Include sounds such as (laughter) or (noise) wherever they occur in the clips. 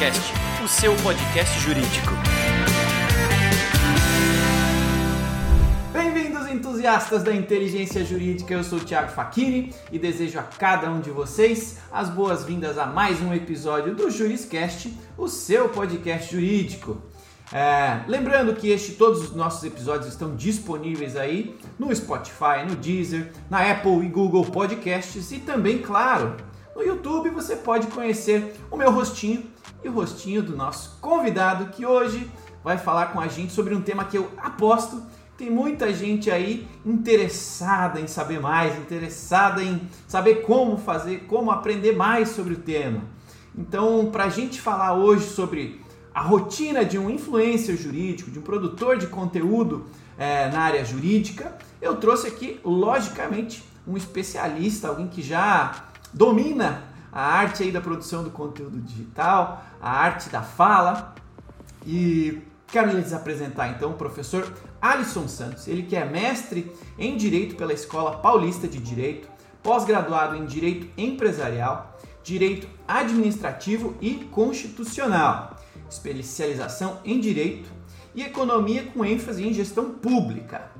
Juriscast, o seu podcast jurídico. Bem-vindos, entusiastas da inteligência jurídica. Eu sou o Thiago Facchini e desejo a cada um de vocês as boas-vindas a mais um episódio do Juriscast, o seu podcast jurídico. É, lembrando que este, todos os nossos episódios estão disponíveis aí no Spotify, no Deezer, na Apple e Google Podcasts e também, claro, no YouTube você pode conhecer o meu rostinho e o rostinho do nosso convidado que hoje vai falar com a gente sobre um tema que eu aposto tem muita gente aí interessada em saber mais, interessada em saber como fazer, como aprender mais sobre o tema. Então, para a gente falar hoje sobre a rotina de um influencer jurídico, de um produtor de conteúdo é, na área jurídica, eu trouxe aqui, logicamente, um especialista, alguém que já domina a arte aí da produção do conteúdo digital, a arte da fala. E quero lhes apresentar então o professor Alisson Santos, ele que é mestre em Direito pela Escola Paulista de Direito, pós-graduado em Direito Empresarial, Direito Administrativo e Constitucional, especialização em Direito e Economia com ênfase em Gestão Pública.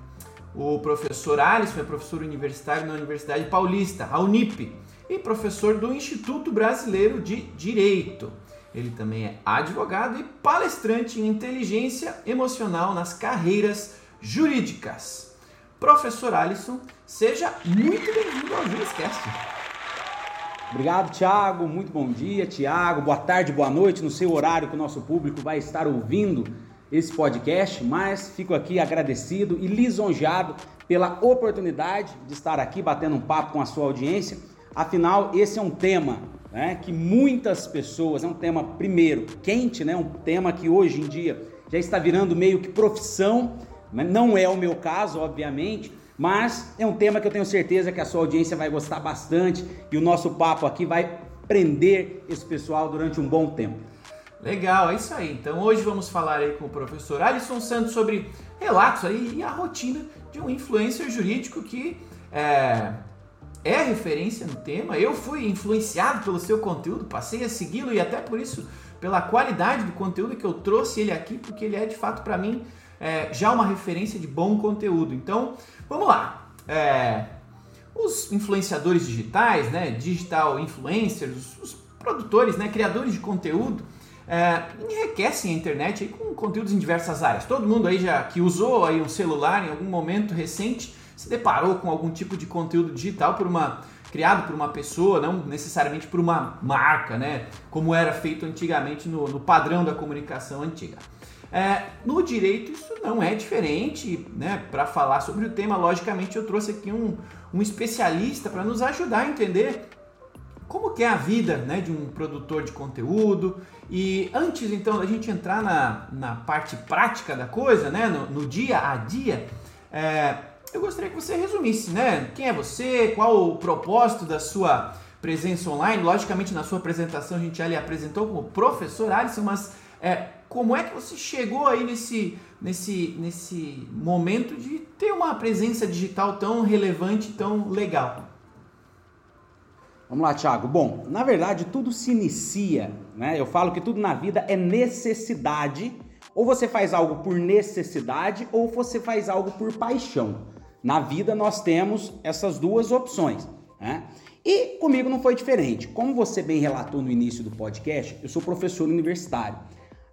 O professor Alisson é professor universitário na Universidade Paulista, a Unip, e professor do Instituto Brasileiro de Direito. Ele também é advogado e palestrante em inteligência emocional nas carreiras jurídicas. Professor Alisson, seja muito bem-vindo ao Juriscast. Obrigado, Tiago. Muito bom dia, Tiago. Boa tarde, boa noite, no seu horário que o nosso público vai estar ouvindo esse podcast, mas fico aqui agradecido e lisonjeado pela oportunidade de estar aqui batendo um papo com a sua audiência. Afinal, esse é um tema né, que muitas pessoas, é um tema, primeiro, quente, né, um tema que hoje em dia já está virando meio que profissão, né, não é o meu caso, obviamente, mas é um tema que eu tenho certeza que a sua audiência vai gostar bastante e o nosso papo aqui vai prender esse pessoal durante um bom tempo. Legal, é isso aí. Então hoje vamos falar aí com o professor Alisson Santos sobre relatos aí e a rotina de um influencer jurídico que é, é referência no tema. Eu fui influenciado pelo seu conteúdo, passei a segui-lo e até por isso pela qualidade do conteúdo que eu trouxe ele aqui, porque ele é de fato para mim é, já uma referência de bom conteúdo. Então, vamos lá. É, os influenciadores digitais, né, digital influencers, os, os produtores, né, criadores de conteúdo, é, enriquecem a internet aí com conteúdos em diversas áreas. Todo mundo aí já que usou aí um celular em algum momento recente se deparou com algum tipo de conteúdo digital por uma criado por uma pessoa, não necessariamente por uma marca, né? Como era feito antigamente no, no padrão da comunicação antiga. É, no direito isso não é diferente, né? Para falar sobre o tema, logicamente eu trouxe aqui um, um especialista para nos ajudar a entender como que é a vida né, de um produtor de conteúdo. E antes então da gente entrar na, na parte prática da coisa, né, no, no dia a dia, é, eu gostaria que você resumisse, né? Quem é você? Qual o propósito da sua presença online? Logicamente, na sua apresentação a gente já lhe apresentou como professor Alisson, mas é, como é que você chegou aí nesse, nesse, nesse momento de ter uma presença digital tão relevante, tão legal? Vamos lá, Thiago. Bom, na verdade, tudo se inicia, né? Eu falo que tudo na vida é necessidade. Ou você faz algo por necessidade, ou você faz algo por paixão. Na vida nós temos essas duas opções. Né? E comigo não foi diferente. Como você bem relatou no início do podcast, eu sou professor universitário.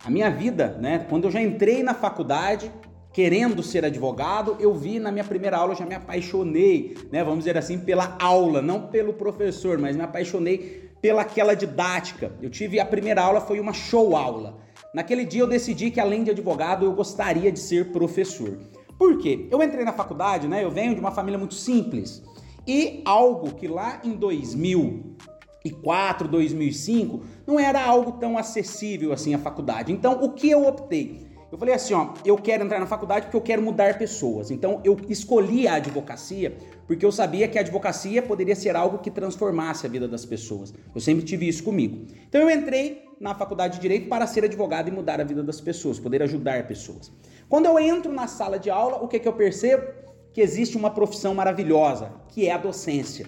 A minha vida, né, quando eu já entrei na faculdade, querendo ser advogado, eu vi na minha primeira aula, eu já me apaixonei, né, vamos dizer assim, pela aula, não pelo professor, mas me apaixonei pela aquela didática. Eu tive a primeira aula foi uma show aula. Naquele dia eu decidi que além de advogado, eu gostaria de ser professor. Por quê? Eu entrei na faculdade, né? Eu venho de uma família muito simples. E algo que lá em 2004, 2005, não era algo tão acessível assim a faculdade. Então, o que eu optei? Eu falei assim, ó, eu quero entrar na faculdade porque eu quero mudar pessoas. Então, eu escolhi a advocacia porque eu sabia que a advocacia poderia ser algo que transformasse a vida das pessoas. Eu sempre tive isso comigo. Então, eu entrei na faculdade de direito para ser advogado e mudar a vida das pessoas, poder ajudar pessoas. Quando eu entro na sala de aula, o que, que eu percebo? Que existe uma profissão maravilhosa, que é a docência.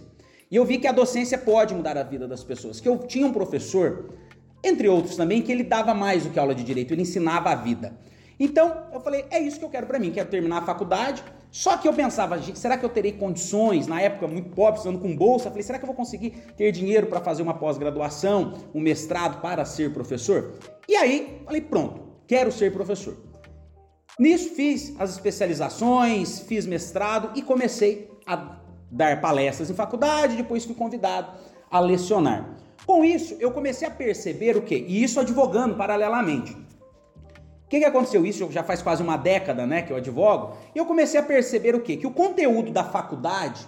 E eu vi que a docência pode mudar a vida das pessoas. Que eu tinha um professor Entre outros também, que ele dava mais do que aula de direito, ele ensinava a vida. Então, eu falei, é isso que eu quero para mim, quero terminar a faculdade. Só que eu pensava, será que eu terei condições, na época muito pobre, precisando com bolsa, falei, será que eu vou conseguir ter dinheiro para fazer uma pós-graduação, um mestrado para ser professor? E aí, falei, pronto, quero ser professor. Nisso fiz as especializações, fiz mestrado e comecei a dar palestras em faculdade, depois fui convidado a lecionar. Com isso, eu comecei a perceber o quê? E isso advogando paralelamente. O que, que aconteceu? Isso já faz quase uma década né, que eu advogo. E eu comecei a perceber o quê? Que o conteúdo da faculdade,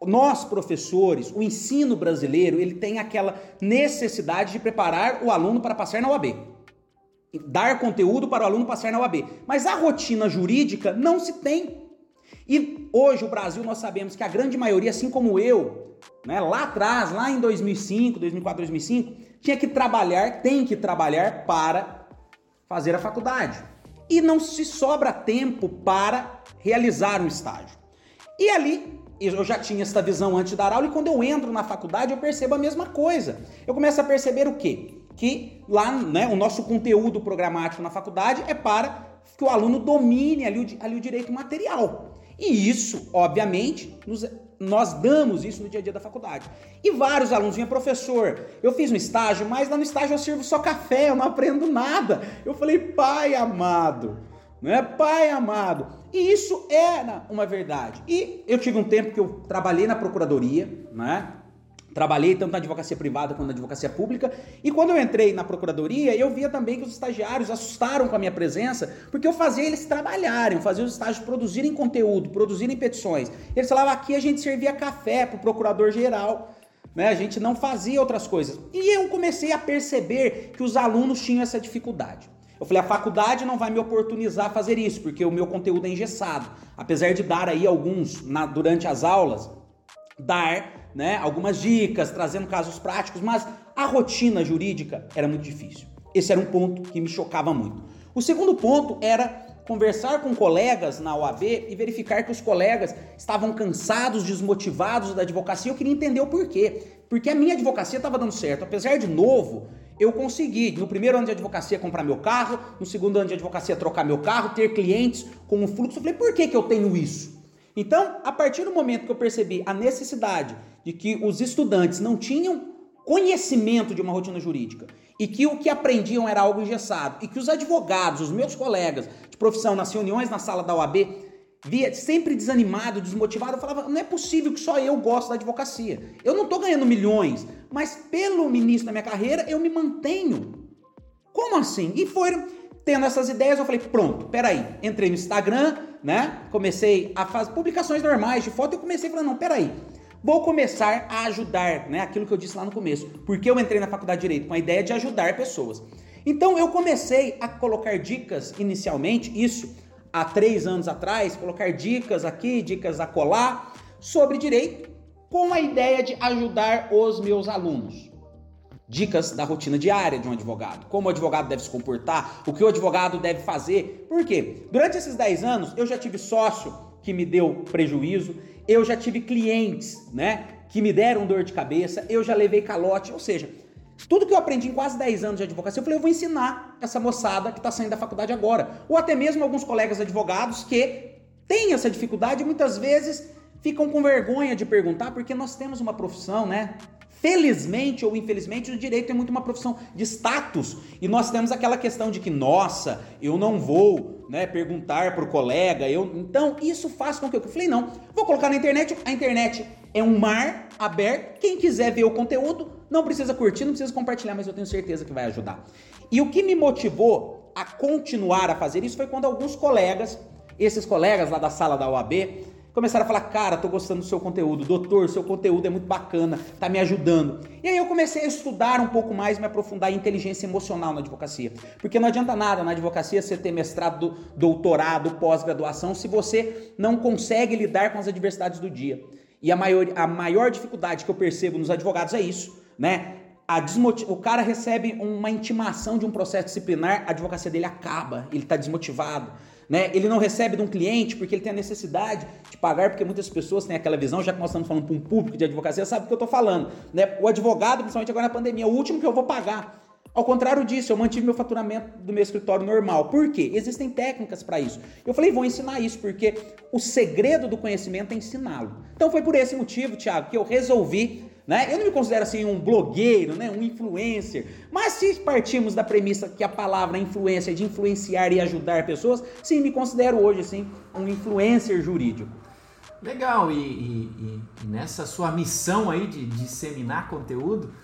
nós professores, o ensino brasileiro, ele tem aquela necessidade de preparar o aluno para passar na UAB. Dar conteúdo para o aluno passar na UAB. Mas a rotina jurídica não se tem. E hoje o Brasil nós sabemos que a grande maioria, assim como eu, né, lá atrás, lá em 2005, 2004, 2005, tinha que trabalhar, tem que trabalhar para fazer a faculdade. E não se sobra tempo para realizar um estágio. E ali, eu já tinha essa visão antes dar aula, e quando eu entro na faculdade, eu percebo a mesma coisa. Eu começo a perceber o quê? Que lá, né, o nosso conteúdo programático na faculdade é para que o aluno domine ali o, ali o direito material. E isso, obviamente, nos nós damos isso no dia a dia da faculdade. E vários alunos vinham, professor, eu fiz um estágio, mas lá no estágio eu sirvo só café, eu não aprendo nada. Eu falei, pai amado, não é pai amado. E isso era uma verdade. E eu tive um tempo que eu trabalhei na procuradoria, né? Trabalhei tanto na advocacia privada quanto na advocacia pública, e quando eu entrei na procuradoria, eu via também que os estagiários assustaram com a minha presença, porque eu fazia eles trabalharem, fazia os estágios produzirem conteúdo, produzirem petições. Eles falavam aqui a gente servia café para o procurador-geral, né? a gente não fazia outras coisas. E eu comecei a perceber que os alunos tinham essa dificuldade. Eu falei, a faculdade não vai me oportunizar a fazer isso, porque o meu conteúdo é engessado. Apesar de dar aí alguns na, durante as aulas, dar né, algumas dicas, trazendo casos práticos, mas a rotina jurídica era muito difícil. Esse era um ponto que me chocava muito. O segundo ponto era conversar com colegas na OAB e verificar que os colegas estavam cansados, desmotivados da advocacia. Eu queria entender o porquê. Porque a minha advocacia estava dando certo. Apesar de novo, eu consegui, no primeiro ano de advocacia, comprar meu carro, no segundo ano de advocacia, trocar meu carro, ter clientes com um fluxo. Eu falei, por que, que eu tenho isso? Então, a partir do momento que eu percebi a necessidade de que os estudantes não tinham conhecimento de uma rotina jurídica e que o que aprendiam era algo engessado e que os advogados, os meus colegas de profissão nas reuniões na sala da OAB, via sempre desanimado, desmotivado, eu falava, não é possível que só eu gosto da advocacia. Eu não estou ganhando milhões, mas pelo início da minha carreira eu me mantenho. Como assim? E foram tendo essas ideias, eu falei, pronto, peraí. Entrei no Instagram, né? Comecei a fazer publicações normais de foto e comecei falar, não, peraí. Vou começar a ajudar, né? Aquilo que eu disse lá no começo. Porque eu entrei na faculdade de Direito com a ideia de ajudar pessoas. Então eu comecei a colocar dicas inicialmente, isso há três anos atrás, colocar dicas aqui, dicas a colar sobre direito, com a ideia de ajudar os meus alunos. Dicas da rotina diária de um advogado, como o advogado deve se comportar, o que o advogado deve fazer. Por quê? Durante esses 10 anos eu já tive sócio que me deu prejuízo, eu já tive clientes, né, que me deram dor de cabeça, eu já levei calote, ou seja, tudo que eu aprendi em quase 10 anos de advocacia, eu falei, eu vou ensinar essa moçada que está saindo da faculdade agora. Ou até mesmo alguns colegas advogados que têm essa dificuldade e muitas vezes ficam com vergonha de perguntar, porque nós temos uma profissão, né? Felizmente ou infelizmente, o direito é muito uma profissão de status. E nós temos aquela questão de que, nossa, eu não vou né, perguntar para o colega. Eu... Então, isso faz com que eu... eu falei, não, vou colocar na internet. A internet é um mar aberto. Quem quiser ver o conteúdo, não precisa curtir, não precisa compartilhar, mas eu tenho certeza que vai ajudar. E o que me motivou a continuar a fazer isso foi quando alguns colegas, esses colegas lá da sala da OAB, Começaram a falar, cara, tô gostando do seu conteúdo, doutor, seu conteúdo é muito bacana, tá me ajudando. E aí eu comecei a estudar um pouco mais, me aprofundar em inteligência emocional na advocacia. Porque não adianta nada na advocacia você ter mestrado, doutorado, pós-graduação, se você não consegue lidar com as adversidades do dia. E a maior, a maior dificuldade que eu percebo nos advogados é isso, né? o cara recebe uma intimação de um processo disciplinar, a advocacia dele acaba, ele está desmotivado. Né? Ele não recebe de um cliente porque ele tem a necessidade de pagar, porque muitas pessoas têm aquela visão, já que nós estamos falando para um público de advocacia, sabe o que eu estou falando. Né? O advogado, principalmente agora na pandemia, é o último que eu vou pagar. Ao contrário disso, eu mantive meu faturamento do meu escritório normal. Por quê? Existem técnicas para isso. Eu falei, vou ensinar isso, porque o segredo do conhecimento é ensiná-lo. Então foi por esse motivo, Thiago, que eu resolvi, né? Eu não me considero assim um blogueiro, né? Um influencer. Mas se partimos da premissa que a palavra influência é de influenciar e ajudar pessoas, sim, me considero hoje assim um influencer jurídico. Legal, e, e, e nessa sua missão aí de disseminar conteúdo,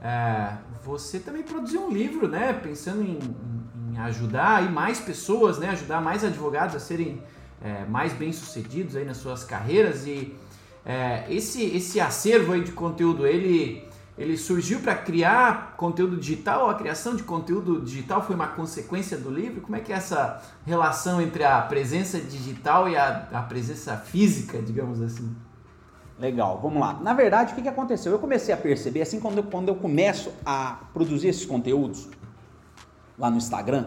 é, você também produziu um livro, né? Pensando em, em, ajudar aí mais pessoas, né? Ajudar mais advogados a serem é, mais bem sucedidos aí nas suas carreiras e é, esse esse acervo aí de conteúdo ele ele surgiu para criar conteúdo digital. A criação de conteúdo digital foi uma consequência do livro. Como é que é essa relação entre a presença digital e a, a presença física, digamos assim? Legal, vamos lá. Na verdade, o que, que aconteceu? Eu comecei a perceber, assim, quando eu, quando eu começo a produzir esses conteúdos lá no Instagram,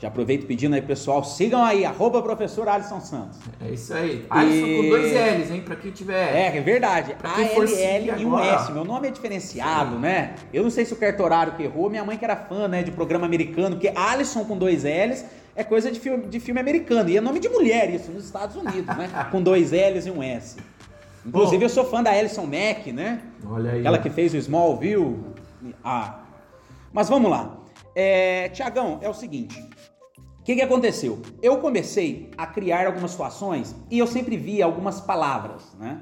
já aproveito pedindo aí, pessoal, sigam aí, arroba professor Alisson Santos. É isso aí. Alisson e... com dois L's, hein, pra quem tiver... É, é verdade. A-L-L e um S. Meu nome é diferenciado, Sim. né? Eu não sei se o cartorário que errou, minha mãe que era fã, né, de programa americano, porque Alisson com dois L's é coisa de filme, de filme americano. E é nome de mulher isso, nos Estados Unidos, né? (laughs) com dois L's e um S. Inclusive, Bom, eu sou fã da Alison Mack, né? Olha aí. Aquela que fez o Smallville. Ah. Mas vamos lá. É, Tiagão, é o seguinte. O que, que aconteceu? Eu comecei a criar algumas situações e eu sempre via algumas palavras, né?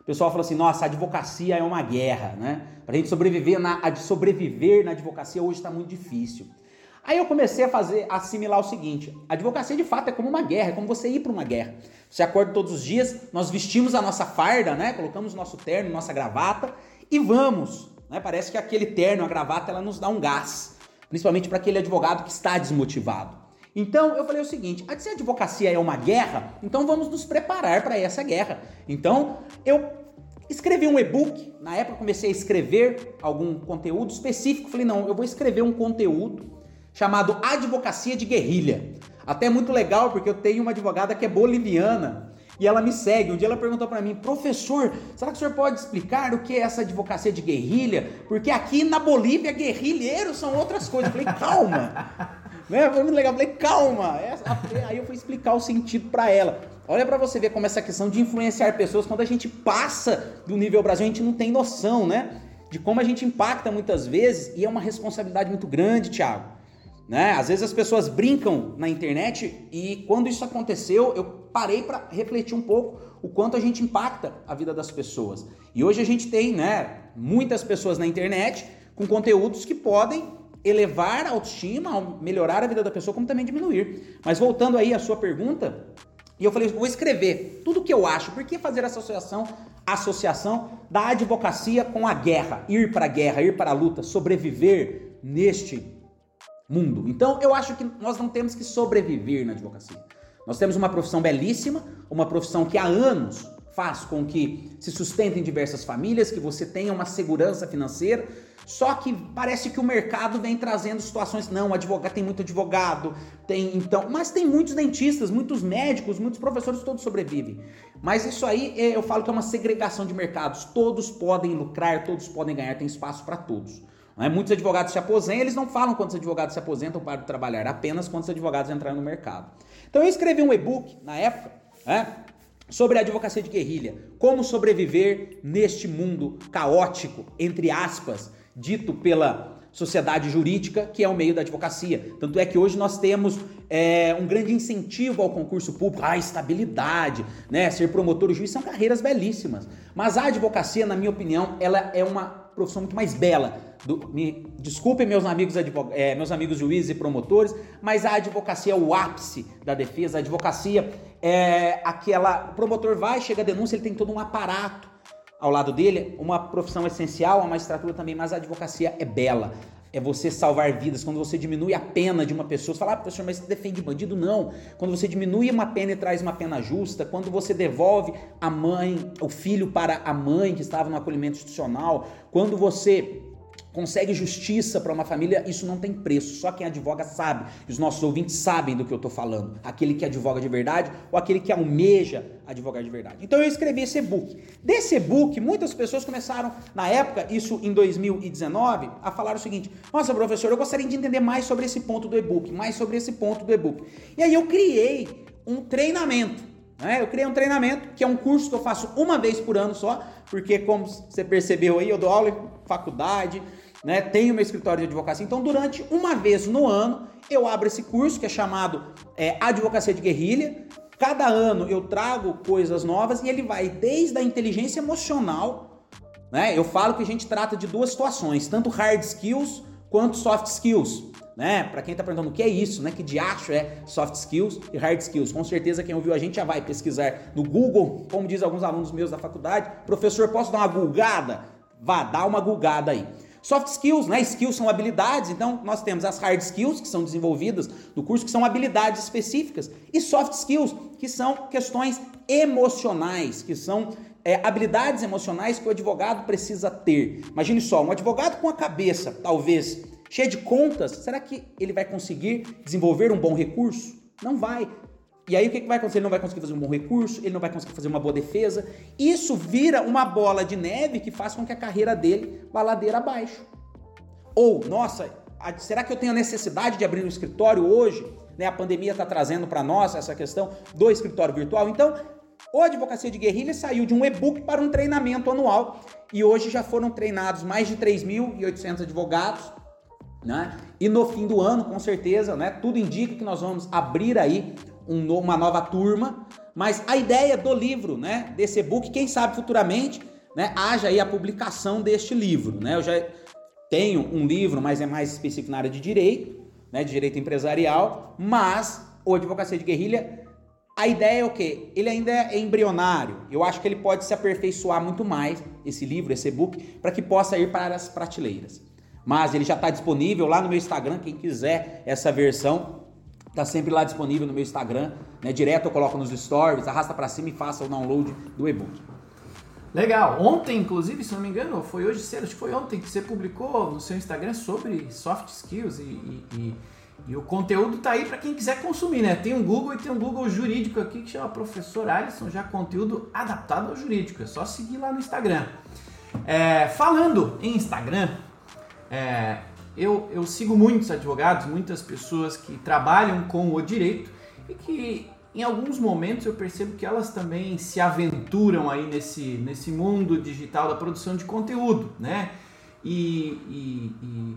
O pessoal falou assim: nossa, a advocacia é uma guerra, né? Pra gente sobreviver na, sobreviver na advocacia hoje está muito difícil. Aí eu comecei a fazer, a assimilar o seguinte: a advocacia de fato é como uma guerra, é como você ir para uma guerra. Você acorda todos os dias, nós vestimos a nossa farda, né? Colocamos nosso terno, nossa gravata e vamos. Né? Parece que aquele terno, a gravata, ela nos dá um gás, principalmente para aquele advogado que está desmotivado. Então eu falei o seguinte: se a advocacia é uma guerra, então vamos nos preparar para essa guerra. Então eu escrevi um e-book. Na época comecei a escrever algum conteúdo específico. Falei, não, eu vou escrever um conteúdo chamado Advocacia de Guerrilha. Até muito legal porque eu tenho uma advogada que é boliviana e ela me segue. Um dia ela perguntou para mim, professor, será que o senhor pode explicar o que é essa advocacia de guerrilha? Porque aqui na Bolívia guerrilheiros são outras coisas. Eu falei, calma. Né? Foi muito legal. Eu falei, calma. Aí eu fui explicar o sentido para ela. Olha para você ver como essa questão de influenciar pessoas, quando a gente passa do nível Brasil, a gente não tem noção, né? De como a gente impacta muitas vezes e é uma responsabilidade muito grande, Thiago. Né? Às vezes as pessoas brincam na internet e quando isso aconteceu, eu parei para refletir um pouco o quanto a gente impacta a vida das pessoas. E hoje a gente tem, né, muitas pessoas na internet com conteúdos que podem elevar a autoestima, melhorar a vida da pessoa, como também diminuir. Mas voltando aí à sua pergunta, e eu falei, vou escrever tudo o que eu acho. Por que fazer essa associação, associação da advocacia com a guerra, ir para a guerra, ir para a luta, sobreviver neste mundo. Então, eu acho que nós não temos que sobreviver na advocacia. Nós temos uma profissão belíssima, uma profissão que há anos faz com que se sustentem diversas famílias, que você tenha uma segurança financeira. Só que parece que o mercado vem trazendo situações, não, advogado tem muito advogado, tem então, mas tem muitos dentistas, muitos médicos, muitos professores, todos sobrevivem. Mas isso aí é, eu falo que é uma segregação de mercados. Todos podem lucrar, todos podem ganhar, tem espaço para todos. Né? Muitos advogados se aposentam, eles não falam quando os advogados se aposentam para trabalhar, apenas quando os advogados entrarem no mercado. Então eu escrevi um e-book na época, né? sobre a advocacia de guerrilha, como sobreviver neste mundo caótico, entre aspas, dito pela sociedade jurídica, que é o meio da advocacia. Tanto é que hoje nós temos é, um grande incentivo ao concurso público, a estabilidade, né? Ser promotor e juiz são carreiras belíssimas. Mas a advocacia, na minha opinião, ela é uma profissão muito mais bela do, me desculpem meus amigos, advog, é, meus amigos juízes e promotores, mas a advocacia é o ápice da defesa. A advocacia é aquela. O promotor vai, chega a denúncia, ele tem todo um aparato ao lado dele, uma profissão essencial, a magistratura também, mas a advocacia é bela. É você salvar vidas. Quando você diminui a pena de uma pessoa, você fala, ah, professor, mas você defende bandido? Não. Quando você diminui uma pena e traz uma pena justa, quando você devolve a mãe, o filho para a mãe que estava no acolhimento institucional, quando você consegue justiça para uma família, isso não tem preço. Só quem advoga sabe. E os nossos ouvintes sabem do que eu estou falando. Aquele que advoga de verdade ou aquele que almeja advogar de verdade. Então eu escrevi esse e-book. Desse e-book, muitas pessoas começaram, na época, isso em 2019, a falar o seguinte: Nossa, professor, eu gostaria de entender mais sobre esse ponto do e-book, mais sobre esse ponto do e-book. E aí eu criei um treinamento. Né? Eu criei um treinamento, que é um curso que eu faço uma vez por ano só, porque, como você percebeu aí, eu dou aula em faculdade, né? tenho meu escritório de advocacia. Então, durante uma vez no ano, eu abro esse curso que é chamado é, Advocacia de Guerrilha. Cada ano eu trago coisas novas e ele vai desde a inteligência emocional. Né? Eu falo que a gente trata de duas situações, tanto hard skills quanto soft skills né? Para quem está perguntando o que é isso, né? Que diacho é soft skills e hard skills? Com certeza quem ouviu a gente já vai pesquisar no Google, como diz alguns alunos meus da faculdade, professor, posso dar uma gulgada? Vá, dá uma gulgada aí. Soft skills, né? Skills são habilidades, então nós temos as hard skills, que são desenvolvidas no curso, que são habilidades específicas, e soft skills, que são questões emocionais, que são é, habilidades emocionais que o advogado precisa ter. Imagine só, um advogado com a cabeça, talvez cheia de contas, será que ele vai conseguir desenvolver um bom recurso? Não vai. E aí o que vai acontecer? Ele não vai conseguir fazer um bom recurso, ele não vai conseguir fazer uma boa defesa. Isso vira uma bola de neve que faz com que a carreira dele vá ladeira abaixo. Ou, nossa, será que eu tenho a necessidade de abrir um escritório hoje? Né, a pandemia está trazendo para nós essa questão do escritório virtual. Então, o Advocacia de Guerrilha saiu de um e-book para um treinamento anual e hoje já foram treinados mais de 3.800 advogados né? E no fim do ano, com certeza, né, tudo indica que nós vamos abrir aí um, uma nova turma, mas a ideia do livro, né, desse e-book, quem sabe futuramente, né, haja aí a publicação deste livro, né? Eu já tenho um livro, mas é mais específico na área de direito, né, de direito empresarial, mas o Advocacia de Guerrilha, a ideia é o quê? Ele ainda é embrionário. Eu acho que ele pode se aperfeiçoar muito mais, esse livro, esse e-book, para que possa ir para as prateleiras mas ele já está disponível lá no meu Instagram. Quem quiser essa versão, está sempre lá disponível no meu Instagram. Né? Direto eu coloco nos stories, arrasta para cima e faça o download do e-book. Legal. Ontem, inclusive, se não me engano, foi hoje cedo, acho que foi ontem que você publicou no seu Instagram sobre soft skills e, e, e, e o conteúdo tá aí para quem quiser consumir, né? Tem um Google e tem um Google jurídico aqui que chama Professor Alisson, já conteúdo adaptado ao jurídico. É só seguir lá no Instagram. É, falando em Instagram, é, eu, eu sigo muitos advogados, muitas pessoas que trabalham com o direito e que em alguns momentos eu percebo que elas também se aventuram aí nesse, nesse mundo digital da produção de conteúdo, né? E, e, e,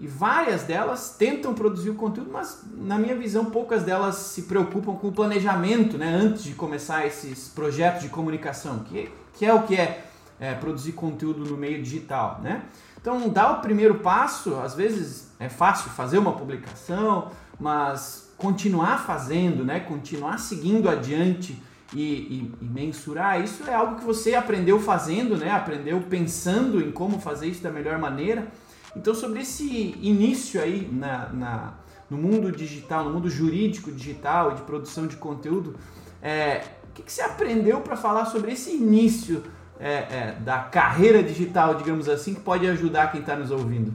e, várias delas tentam produzir o conteúdo, mas na minha visão poucas delas se preocupam com o planejamento, né? Antes de começar esses projetos de comunicação, que, que é o que é, é produzir conteúdo no meio digital, né? Então, dar o primeiro passo, às vezes é fácil fazer uma publicação, mas continuar fazendo, né? continuar seguindo adiante e, e, e, mensurar, isso é algo que você aprendeu fazendo, né? aprendeu pensando em como fazer isso da melhor maneira. Então, sobre esse início aí na, na no mundo digital, no mundo jurídico digital e de produção de conteúdo, é, o que, que você aprendeu para falar sobre esse início é, é, da carreira digital, digamos assim, que pode ajudar quem está nos ouvindo?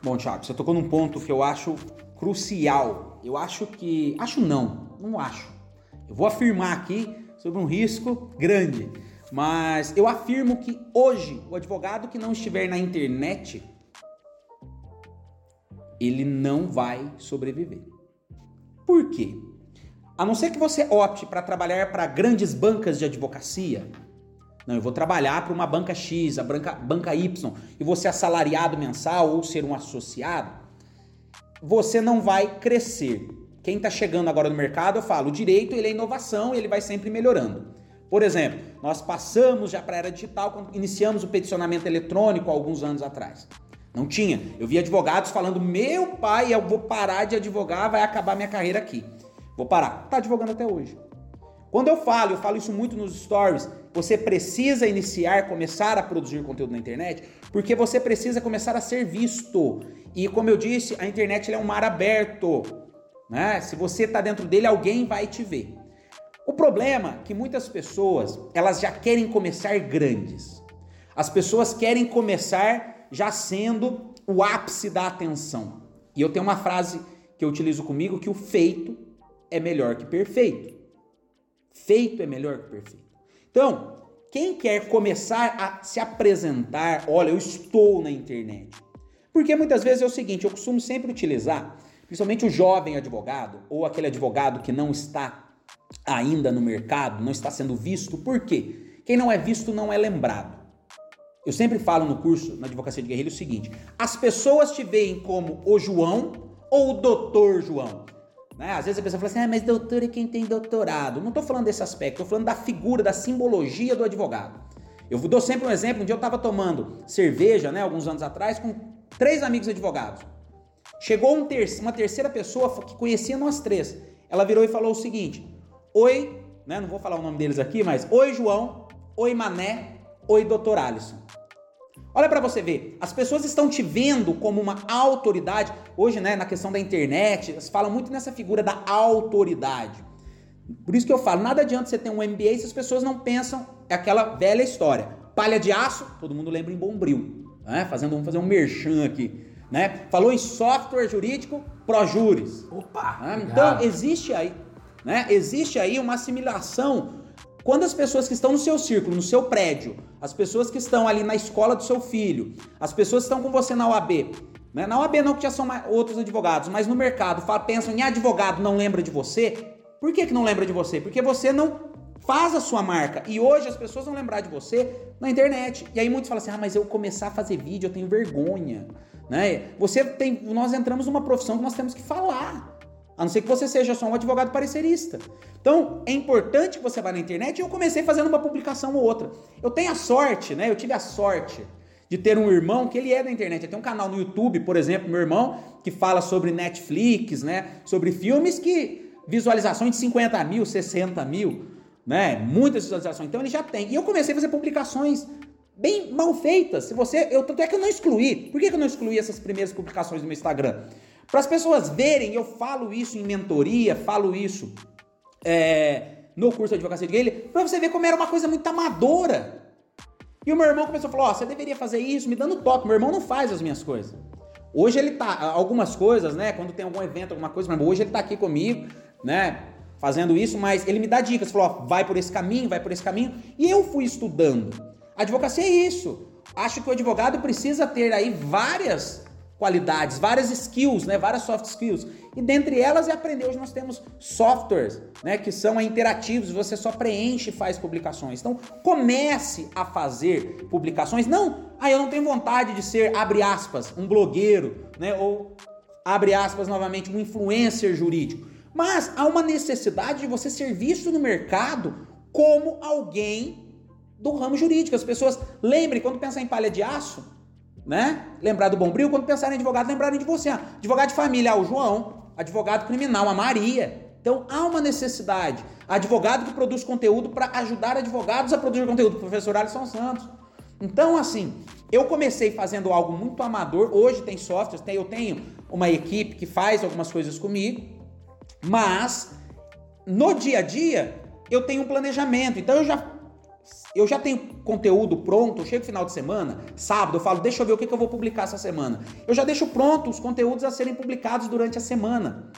Bom, Thiago, você tocou num ponto que eu acho crucial. Eu acho que. Acho não, não acho. Eu vou afirmar aqui sobre um risco grande. Mas eu afirmo que hoje, o advogado que não estiver na internet, ele não vai sobreviver. Por quê? A não ser que você opte para trabalhar para grandes bancas de advocacia, não, eu vou trabalhar para uma banca X, a banca, banca Y, e você assalariado mensal ou ser um associado, você não vai crescer. Quem está chegando agora no mercado, eu falo, o direito ele é inovação, ele vai sempre melhorando. Por exemplo, nós passamos já para a era digital quando iniciamos o peticionamento eletrônico há alguns anos atrás. Não tinha. Eu vi advogados falando: meu pai, eu vou parar de advogar, vai acabar minha carreira aqui. Vou parar. Está advogando até hoje. Quando eu falo, eu falo isso muito nos stories, você precisa iniciar, começar a produzir conteúdo na internet, porque você precisa começar a ser visto. E como eu disse, a internet é um mar aberto. Né? Se você está dentro dele, alguém vai te ver. O problema é que muitas pessoas elas já querem começar grandes. As pessoas querem começar já sendo o ápice da atenção. E eu tenho uma frase que eu utilizo comigo que o feito é melhor que perfeito. Feito é melhor que perfeito. Então, quem quer começar a se apresentar, olha, eu estou na internet. Porque muitas vezes é o seguinte, eu costumo sempre utilizar, principalmente o jovem advogado ou aquele advogado que não está ainda no mercado, não está sendo visto. Por quê? Quem não é visto não é lembrado. Eu sempre falo no curso na advocacia de guerrilha o seguinte: as pessoas te veem como o João ou o doutor João. Né? Às vezes a pessoa fala assim, ah, mas doutor é quem tem doutorado. Não estou falando desse aspecto, estou falando da figura, da simbologia do advogado. Eu dou sempre um exemplo, um dia eu estava tomando cerveja, né, alguns anos atrás, com três amigos advogados. Chegou um ter uma terceira pessoa que conhecia nós três. Ela virou e falou o seguinte: Oi, né, não vou falar o nome deles aqui, mas Oi João, Oi Mané, Oi Doutor Alisson. Olha para você ver, as pessoas estão te vendo como uma autoridade. Hoje, né, na questão da internet, elas falam muito nessa figura da autoridade. Por isso que eu falo, nada adianta você ter um MBA se as pessoas não pensam, é aquela velha história. Palha de aço, todo mundo lembra em Bombril, né? Fazendo, vamos fazer um merchan aqui, né? Falou em software jurídico, Projuris. Opa! Né? Então, existe aí, né? Existe aí uma assimilação quando as pessoas que estão no seu círculo, no seu prédio, as pessoas que estão ali na escola do seu filho, as pessoas que estão com você na OAB, né? na OAB não que já são outros advogados, mas no mercado, pensam em advogado, não lembra de você. Por que, que não lembra de você? Porque você não faz a sua marca. E hoje as pessoas vão lembrar de você na internet. E aí muitos falam assim: ah, mas eu começar a fazer vídeo, eu tenho vergonha. Né? Você tem. Nós entramos numa profissão que nós temos que falar. A não ser que você seja só um advogado parecerista. Então, é importante que você vá na internet. Eu comecei fazendo uma publicação ou outra. Eu tenho a sorte, né? Eu tive a sorte de ter um irmão que ele é da internet. Ele tem um canal no YouTube, por exemplo, meu irmão, que fala sobre Netflix, né? Sobre filmes que visualizações de 50 mil, 60 mil, né? Muitas visualizações. Então ele já tem. E eu comecei a fazer publicações bem mal feitas. Se você, eu tanto é que eu não excluí. Por que, que eu não excluí essas primeiras publicações no meu Instagram? Para as pessoas verem, eu falo isso em mentoria, falo isso é, no curso de advocacia de guerrilha, para você ver como era uma coisa muito amadora. E o meu irmão começou a falar: Ó, oh, você deveria fazer isso, me dando toque. Meu irmão não faz as minhas coisas. Hoje ele tá, algumas coisas, né? Quando tem algum evento, alguma coisa, mas hoje ele tá aqui comigo, né? Fazendo isso, mas ele me dá dicas, falou: vai por esse caminho, vai por esse caminho. E eu fui estudando. A advocacia é isso. Acho que o advogado precisa ter aí várias qualidades, várias skills, né, várias soft skills. E dentre elas é aprender. Hoje nós temos softwares né, que são interativos, você só preenche e faz publicações. Então comece a fazer publicações. Não, ah, eu não tenho vontade de ser, abre aspas, um blogueiro, né, ou abre aspas novamente, um influencer jurídico. Mas há uma necessidade de você ser visto no mercado como alguém do ramo jurídico. As pessoas, lembrem, quando pensar em palha de aço, né? Lembrar do Bombril, quando pensarem em advogado, lembrarem de você. Advogado de família, ah, o João. Advogado criminal, a Maria. Então há uma necessidade. Advogado que produz conteúdo para ajudar advogados a produzir conteúdo. Professor Alisson Santos. Então, assim, eu comecei fazendo algo muito amador. Hoje tem softwares, eu tenho uma equipe que faz algumas coisas comigo, mas no dia a dia eu tenho um planejamento. Então eu já eu já tenho conteúdo pronto, chego final de semana, sábado, eu falo, deixa eu ver o que, que eu vou publicar essa semana. Eu já deixo pronto os conteúdos a serem publicados durante a semana.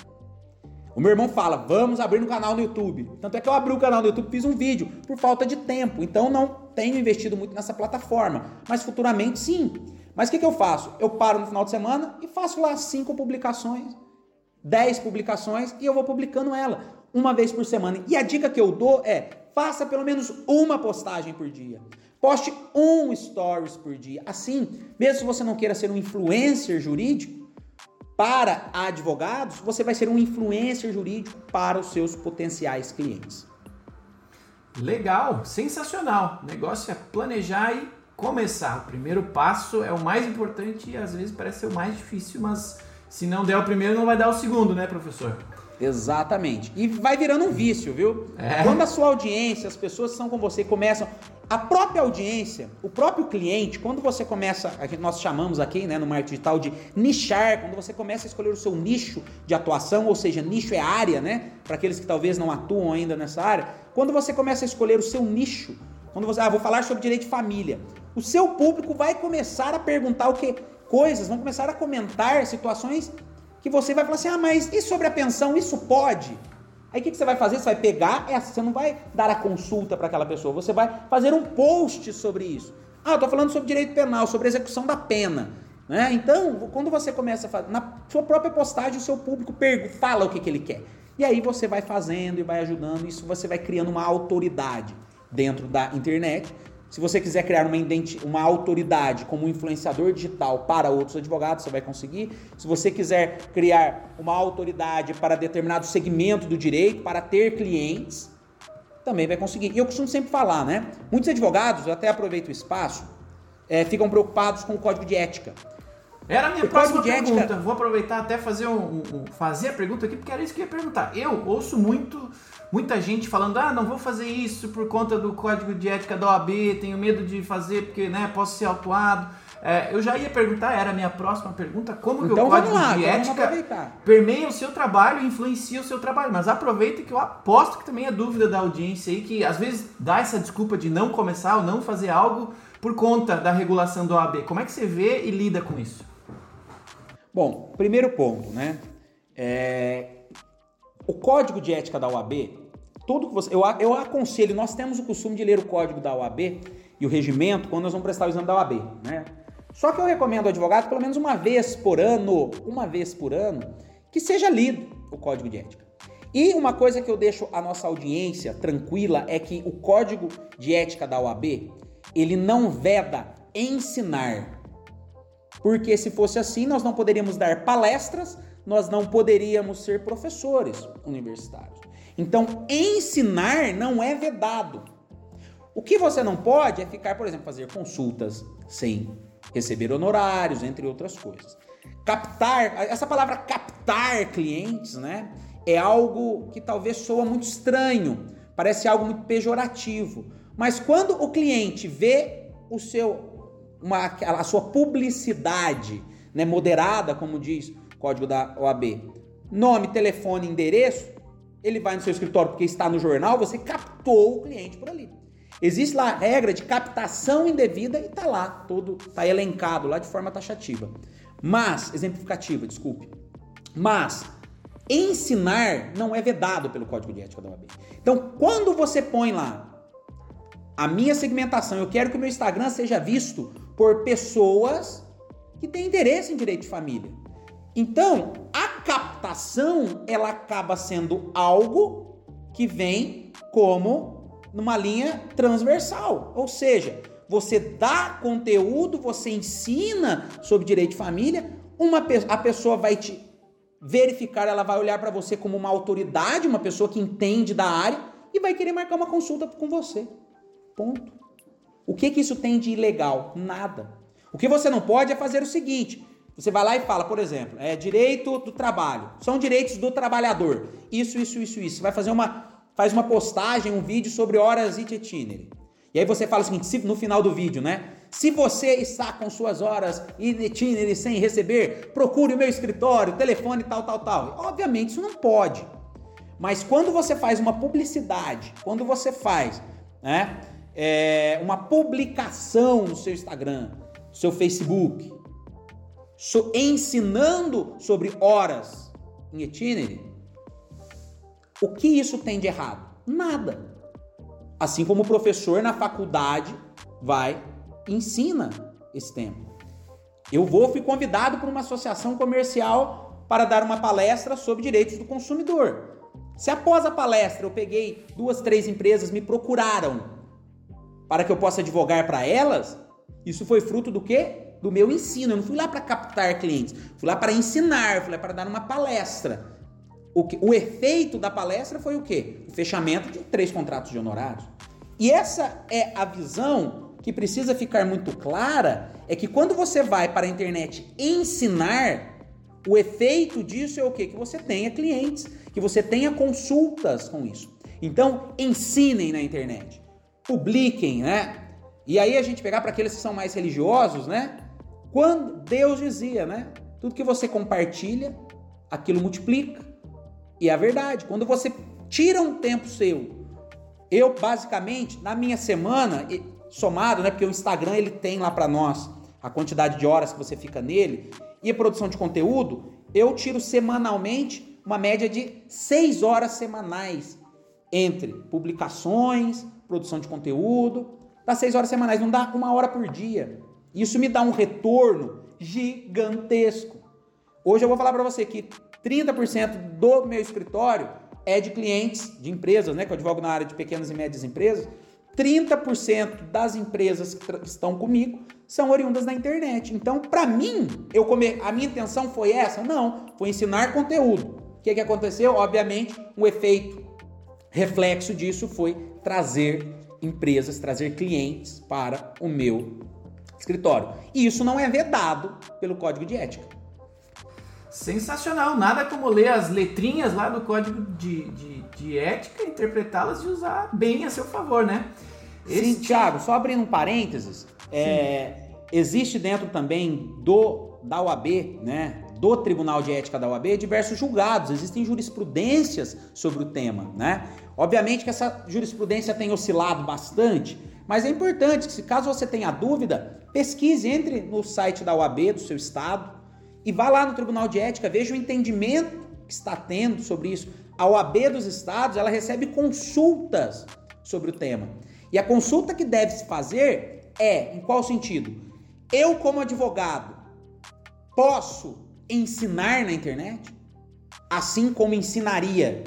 O meu irmão fala, vamos abrir um canal no YouTube. Tanto é que eu abri o canal no YouTube, fiz um vídeo, por falta de tempo. Então não tenho investido muito nessa plataforma. Mas futuramente sim. Mas o que, que eu faço? Eu paro no final de semana e faço lá cinco publicações, dez publicações e eu vou publicando ela uma vez por semana. E a dica que eu dou é Faça pelo menos uma postagem por dia. Poste um stories por dia. Assim, mesmo se você não queira ser um influencer jurídico para advogados, você vai ser um influencer jurídico para os seus potenciais clientes. Legal, sensacional. O negócio é planejar e começar. O primeiro passo é o mais importante e às vezes parece ser o mais difícil, mas se não der o primeiro, não vai dar o segundo, né, professor? Exatamente. E vai virando um vício, viu? É. Quando a sua audiência, as pessoas que estão com você começam. A própria audiência, o próprio cliente, quando você começa, nós chamamos aqui né, no marketing digital de nichar, quando você começa a escolher o seu nicho de atuação, ou seja, nicho é área, né? Para aqueles que talvez não atuam ainda nessa área, quando você começa a escolher o seu nicho, quando você, ah, vou falar sobre direito de família. o seu público vai começar a perguntar o que coisas, vão começar a comentar situações que você vai falar assim: "Ah, mas e sobre a pensão, isso pode?" Aí o que, que, você vai fazer? Você vai pegar essa, você não vai dar a consulta para aquela pessoa, você vai fazer um post sobre isso. Ah, tô falando sobre direito penal, sobre execução da pena. Né? Então, quando você começa a fazer, na sua própria postagem, o seu público pergunta, fala o que, que ele quer. E aí você vai fazendo e vai ajudando, isso você vai criando uma autoridade dentro da internet. Se você quiser criar uma, uma autoridade como influenciador digital para outros advogados, você vai conseguir. Se você quiser criar uma autoridade para determinado segmento do direito, para ter clientes, também vai conseguir. E eu costumo sempre falar, né? Muitos advogados, eu até aproveito o espaço, é, ficam preocupados com o código de ética. Era a minha o próxima pergunta. Ética... Vou aproveitar até fazer um, um, fazer a pergunta aqui, porque era isso que eu ia perguntar. Eu ouço muito, muita gente falando, ah, não vou fazer isso por conta do código de ética da OAB, tenho medo de fazer porque né, posso ser autuado. É, eu já ia perguntar, era a minha próxima pergunta, como então, que o código lá, de ética permeia o seu trabalho e influencia o seu trabalho. Mas aproveita que eu aposto que também é dúvida da audiência aí, que às vezes dá essa desculpa de não começar ou não fazer algo por conta da regulação do OAB. Como é que você vê e lida com isso? Bom, primeiro ponto, né? É... O código de ética da OAB, tudo que você. Eu, eu aconselho, nós temos o costume de ler o código da OAB e o regimento quando nós vamos prestar o exame da OAB, né? Só que eu recomendo ao advogado, pelo menos uma vez por ano, uma vez por ano, que seja lido o código de ética. E uma coisa que eu deixo a nossa audiência tranquila é que o código de ética da OAB, ele não veda ensinar porque se fosse assim, nós não poderíamos dar palestras, nós não poderíamos ser professores universitários. Então, ensinar não é vedado. O que você não pode é ficar, por exemplo, fazer consultas sem receber honorários, entre outras coisas. Captar, essa palavra captar clientes, né? É algo que talvez soa muito estranho, parece algo muito pejorativo. Mas quando o cliente vê o seu uma, a sua publicidade né, moderada, como diz código da OAB, nome, telefone, endereço, ele vai no seu escritório porque está no jornal, você captou o cliente por ali. Existe lá a regra de captação indevida e está lá, todo está elencado lá de forma taxativa. Mas, exemplificativa, desculpe. Mas ensinar não é vedado pelo Código de Ética da OAB. Então, quando você põe lá a minha segmentação, eu quero que o meu Instagram seja visto por pessoas que têm interesse em direito de família. Então, a captação ela acaba sendo algo que vem como numa linha transversal, ou seja, você dá conteúdo, você ensina sobre direito de família, uma a pessoa vai te verificar, ela vai olhar para você como uma autoridade, uma pessoa que entende da área e vai querer marcar uma consulta com você. Ponto. O que, que isso tem de ilegal? Nada. O que você não pode é fazer o seguinte: você vai lá e fala, por exemplo, é direito do trabalho, são direitos do trabalhador. Isso, isso, isso, isso. Você vai fazer uma, faz uma postagem, um vídeo sobre horas it itinere. E aí você fala o seguinte, se, no final do vídeo, né? Se você está com suas horas itinere sem receber, procure o meu escritório, telefone tal, tal, tal. Obviamente isso não pode. Mas quando você faz uma publicidade, quando você faz, né? é, uma publicação no seu Instagram, seu Facebook, so, ensinando sobre horas em itinerary, o que isso tem de errado? Nada. Assim como o professor na faculdade vai ensina esse tempo. Eu vou fui convidado por uma associação comercial para dar uma palestra sobre direitos do consumidor. Se após a palestra eu peguei duas, três empresas me procuraram para que eu possa advogar para elas, isso foi fruto do quê? Do meu ensino. Eu não fui lá para captar clientes, fui lá para ensinar, fui lá para dar uma palestra. O, que, o efeito da palestra foi o quê? O fechamento de três contratos de honorários. E essa é a visão que precisa ficar muito clara, é que quando você vai para a internet ensinar, o efeito disso é o quê? Que você tenha clientes, que você tenha consultas com isso. Então, ensinem na internet publiquem, né? E aí a gente pegar para aqueles que são mais religiosos, né? Quando Deus dizia, né? Tudo que você compartilha, aquilo multiplica. E é a verdade. Quando você tira um tempo seu, eu basicamente na minha semana, somado, né? Porque o Instagram ele tem lá para nós a quantidade de horas que você fica nele e a produção de conteúdo, eu tiro semanalmente uma média de 6 horas semanais entre publicações, produção de conteúdo, dá 6 horas semanais, não dá uma hora por dia. Isso me dá um retorno gigantesco. Hoje eu vou falar para você que 30% do meu escritório é de clientes de empresas, né, que eu advogo na área de pequenas e médias empresas. 30% das empresas que estão comigo são oriundas da internet. Então, para mim, eu comer, a minha intenção foi essa? Não, foi ensinar conteúdo. O que, que aconteceu? Obviamente, um efeito reflexo disso foi trazer empresas, trazer clientes para o meu escritório. E isso não é vedado pelo código de ética. Sensacional, nada como ler as letrinhas lá do código de, de, de ética, interpretá-las e usar bem a seu favor, né? Esse... Sim, Thiago, só abrindo um parênteses, é, existe dentro também do da UAB, né, do Tribunal de Ética da UAB, diversos julgados, existem jurisprudências sobre o tema, né? Obviamente que essa jurisprudência tem oscilado bastante, mas é importante que, se caso você tenha dúvida, pesquise, entre no site da UAB do seu estado e vá lá no Tribunal de Ética, veja o entendimento que está tendo sobre isso. A OAB dos estados, ela recebe consultas sobre o tema. E a consulta que deve se fazer é, em qual sentido? Eu, como advogado, posso ensinar na internet? Assim como ensinaria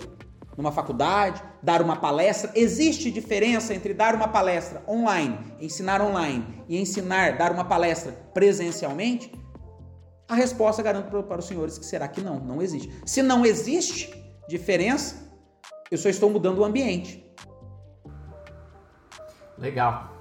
numa faculdade, dar uma palestra. Existe diferença entre dar uma palestra online, ensinar online, e ensinar, dar uma palestra presencialmente? A resposta garanto para os senhores que será que não, não existe. Se não existe diferença, eu só estou mudando o ambiente. Legal.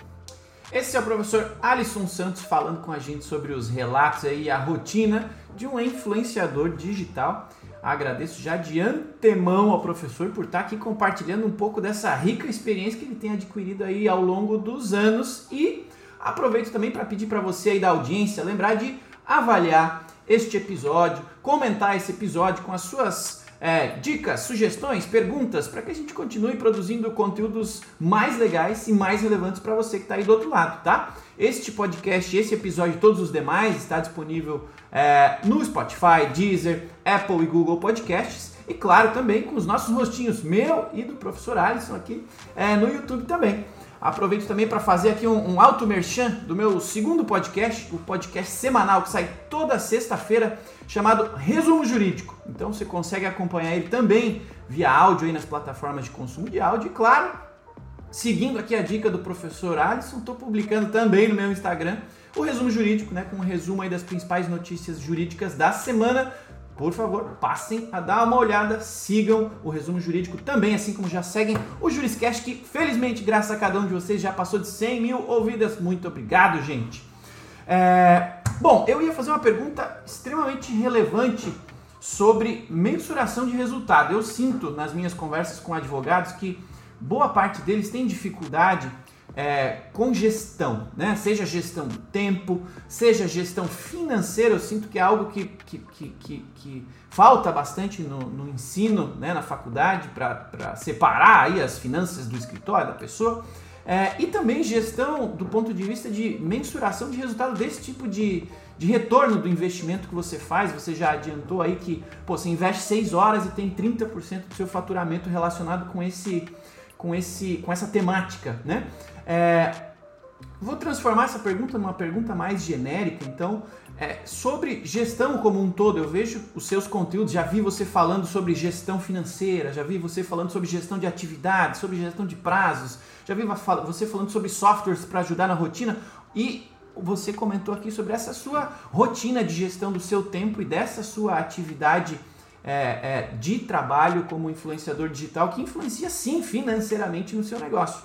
Esse é o professor Alisson Santos falando com a gente sobre os relatos e a rotina de um influenciador digital. Agradeço já de antemão ao professor por estar aqui compartilhando um pouco dessa rica experiência que ele tem adquirido aí ao longo dos anos. E aproveito também para pedir para você aí da audiência lembrar de avaliar este episódio, comentar esse episódio com as suas é, dicas, sugestões, perguntas, para que a gente continue produzindo conteúdos mais legais e mais relevantes para você que está aí do outro lado, tá? Este podcast, esse episódio e todos os demais está disponível é, no Spotify, Deezer, Apple e Google Podcasts e claro também com os nossos rostinhos, meu e do professor Alisson aqui é, no YouTube também. Aproveito também para fazer aqui um, um auto merchan do meu segundo podcast, o podcast semanal que sai toda sexta-feira, chamado Resumo Jurídico. Então você consegue acompanhar ele também via áudio aí nas plataformas de consumo de áudio. E claro, seguindo aqui a dica do professor Alisson, estou publicando também no meu Instagram o resumo jurídico, né, com um resumo aí das principais notícias jurídicas da semana por favor, passem a dar uma olhada, sigam o resumo jurídico também, assim como já seguem o Juriscast, que felizmente, graças a cada um de vocês, já passou de 100 mil ouvidas. Muito obrigado, gente. É... Bom, eu ia fazer uma pergunta extremamente relevante sobre mensuração de resultado. Eu sinto nas minhas conversas com advogados que boa parte deles tem dificuldade é, com gestão, né? seja gestão tempo, seja gestão financeira, eu sinto que é algo que, que, que, que, que falta bastante no, no, ensino, né? na faculdade, para separar aí as finanças do escritório da pessoa. É, e também gestão do ponto de vista de mensuração de resultado desse tipo de, de retorno do investimento que você faz. Você já adiantou aí que pô, você investe 6 horas e tem 30% do seu faturamento relacionado com esse com, esse, com essa temática, né? É, vou transformar essa pergunta numa pergunta mais genérica, então, é, sobre gestão como um todo. Eu vejo os seus conteúdos, já vi você falando sobre gestão financeira, já vi você falando sobre gestão de atividades, sobre gestão de prazos, já vi você falando sobre softwares para ajudar na rotina e você comentou aqui sobre essa sua rotina de gestão do seu tempo e dessa sua atividade é, é, de trabalho como influenciador digital que influencia sim financeiramente no seu negócio.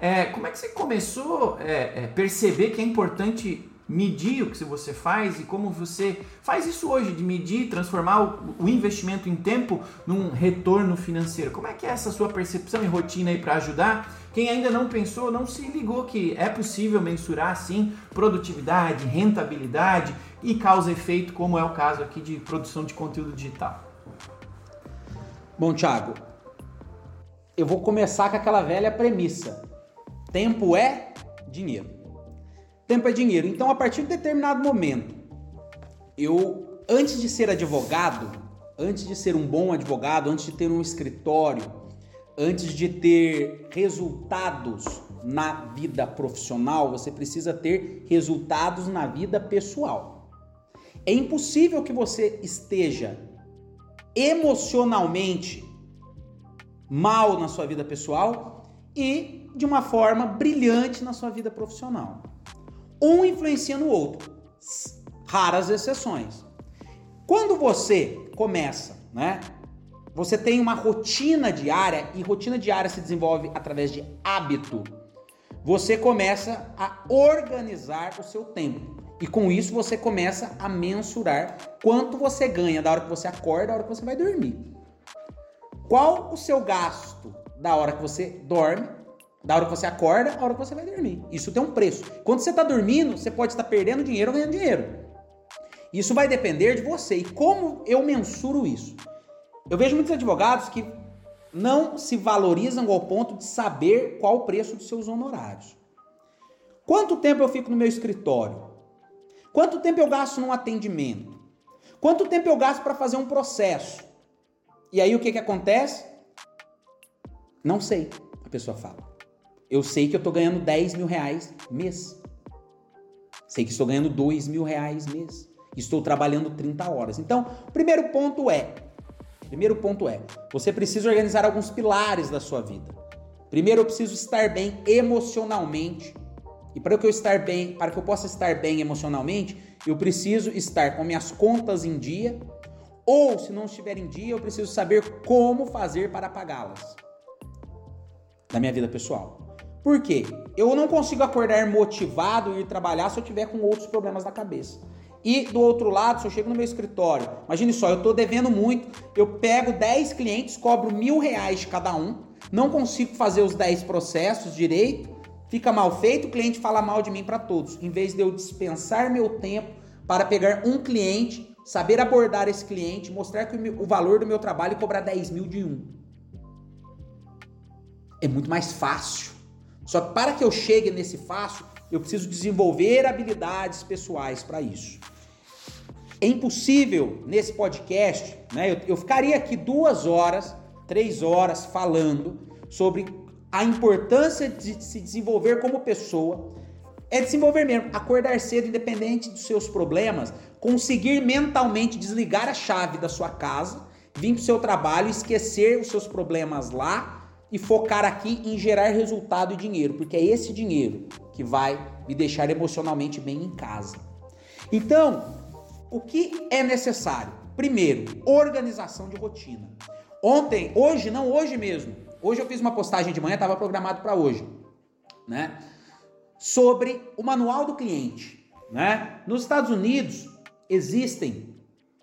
É, como é que você começou a é, é, perceber que é importante medir o que você faz e como você faz isso hoje, de medir, transformar o, o investimento em tempo num retorno financeiro? Como é que é essa sua percepção e rotina aí para ajudar? Quem ainda não pensou, não se ligou que é possível mensurar sim produtividade, rentabilidade e causa efeito, como é o caso aqui de produção de conteúdo digital. Bom, Thiago, eu vou começar com aquela velha premissa. Tempo é dinheiro. Tempo é dinheiro. Então, a partir de determinado momento, eu, antes de ser advogado, antes de ser um bom advogado, antes de ter um escritório, antes de ter resultados na vida profissional, você precisa ter resultados na vida pessoal. É impossível que você esteja emocionalmente mal na sua vida pessoal e de uma forma brilhante na sua vida profissional. Um influencia no outro, raras exceções. Quando você começa, né? Você tem uma rotina diária e rotina diária se desenvolve através de hábito. Você começa a organizar o seu tempo. E com isso você começa a mensurar quanto você ganha da hora que você acorda, da hora que você vai dormir. Qual o seu gasto da hora que você dorme, da hora que você acorda, da hora que você vai dormir. Isso tem um preço. Quando você está dormindo, você pode estar perdendo dinheiro ou ganhando dinheiro. Isso vai depender de você. E como eu mensuro isso? Eu vejo muitos advogados que não se valorizam ao ponto de saber qual o preço dos seus honorários. Quanto tempo eu fico no meu escritório? Quanto tempo eu gasto num atendimento? Quanto tempo eu gasto para fazer um processo? E aí o que, que acontece? Não sei, a pessoa fala. Eu sei que eu estou ganhando 10 mil reais mês. Sei que estou ganhando 2 mil reais mês. Estou trabalhando 30 horas. Então, o primeiro ponto é: primeiro ponto é, você precisa organizar alguns pilares da sua vida. Primeiro, eu preciso estar bem emocionalmente. E para que eu estar bem, para que eu possa estar bem emocionalmente, eu preciso estar com minhas contas em dia, ou, se não estiver em dia, eu preciso saber como fazer para pagá-las. Na minha vida pessoal. Por quê? Eu não consigo acordar motivado e ir trabalhar se eu tiver com outros problemas na cabeça. E do outro lado, se eu chego no meu escritório, imagine só, eu estou devendo muito, eu pego 10 clientes, cobro mil reais de cada um, não consigo fazer os 10 processos direito, fica mal feito, o cliente fala mal de mim para todos. Em vez de eu dispensar meu tempo para pegar um cliente saber abordar esse cliente, mostrar que o, valor do meu trabalho e cobrar 10 mil de um. É muito mais fácil. Só que para que eu chegue nesse fácil, eu preciso desenvolver habilidades pessoais para isso. É impossível nesse podcast, né? Eu, eu ficaria aqui duas horas, três horas falando sobre a importância de se desenvolver como pessoa, é desenvolver mesmo, acordar cedo, independente dos seus problemas, conseguir mentalmente desligar a chave da sua casa, vir para o seu trabalho, esquecer os seus problemas lá e focar aqui em gerar resultado e dinheiro, porque é esse dinheiro que vai me deixar emocionalmente bem em casa. Então, o que é necessário? Primeiro, organização de rotina. Ontem, hoje, não hoje mesmo. Hoje eu fiz uma postagem de manhã, estava programado para hoje, né? Sobre o manual do cliente, né? Nos Estados Unidos, existem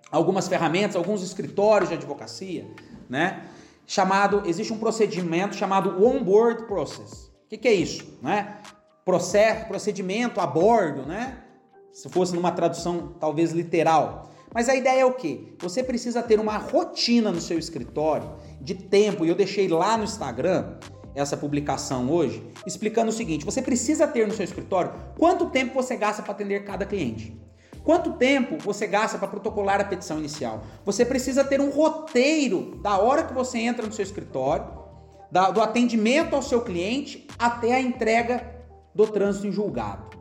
algumas ferramentas, alguns escritórios de advocacia, né? Chamado, existe um procedimento chamado onboard process. O que, que, é isso, né? Processo, procedimento a bordo, né? Se fosse numa tradução talvez literal. Mas a ideia é o quê? Você precisa ter uma rotina no seu escritório de tempo, e eu deixei lá no Instagram essa publicação hoje, explicando o seguinte: você precisa ter no seu escritório quanto tempo você gasta para atender cada cliente. Quanto tempo você gasta para protocolar a petição inicial? Você precisa ter um roteiro da hora que você entra no seu escritório, da, do atendimento ao seu cliente até a entrega do trânsito em julgado.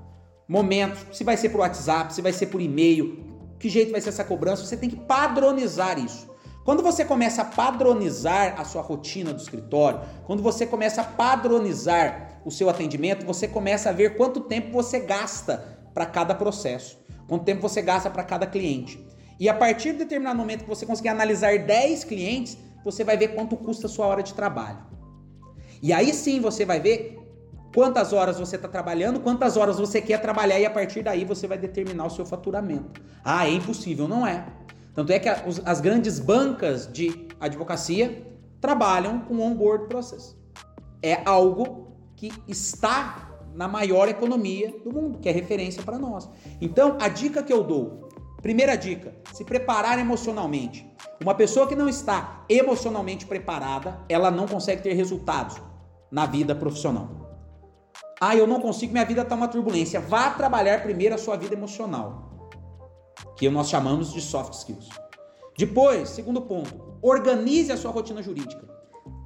Momentos, se vai ser por WhatsApp, se vai ser por e-mail, que jeito vai ser essa cobrança, você tem que padronizar isso. Quando você começa a padronizar a sua rotina do escritório, quando você começa a padronizar o seu atendimento, você começa a ver quanto tempo você gasta para cada processo quanto tempo você gasta para cada cliente. E a partir de determinado momento que você conseguir analisar 10 clientes, você vai ver quanto custa a sua hora de trabalho. E aí sim você vai ver quantas horas você está trabalhando, quantas horas você quer trabalhar e a partir daí você vai determinar o seu faturamento. Ah, é impossível, não é? Tanto é que as grandes bancas de advocacia trabalham com onboard process. É algo que está na maior economia do mundo, que é referência para nós. Então, a dica que eu dou, primeira dica, se preparar emocionalmente. Uma pessoa que não está emocionalmente preparada, ela não consegue ter resultados na vida profissional. Ah, eu não consigo, minha vida está uma turbulência. Vá trabalhar primeiro a sua vida emocional, que nós chamamos de soft skills. Depois, segundo ponto, organize a sua rotina jurídica.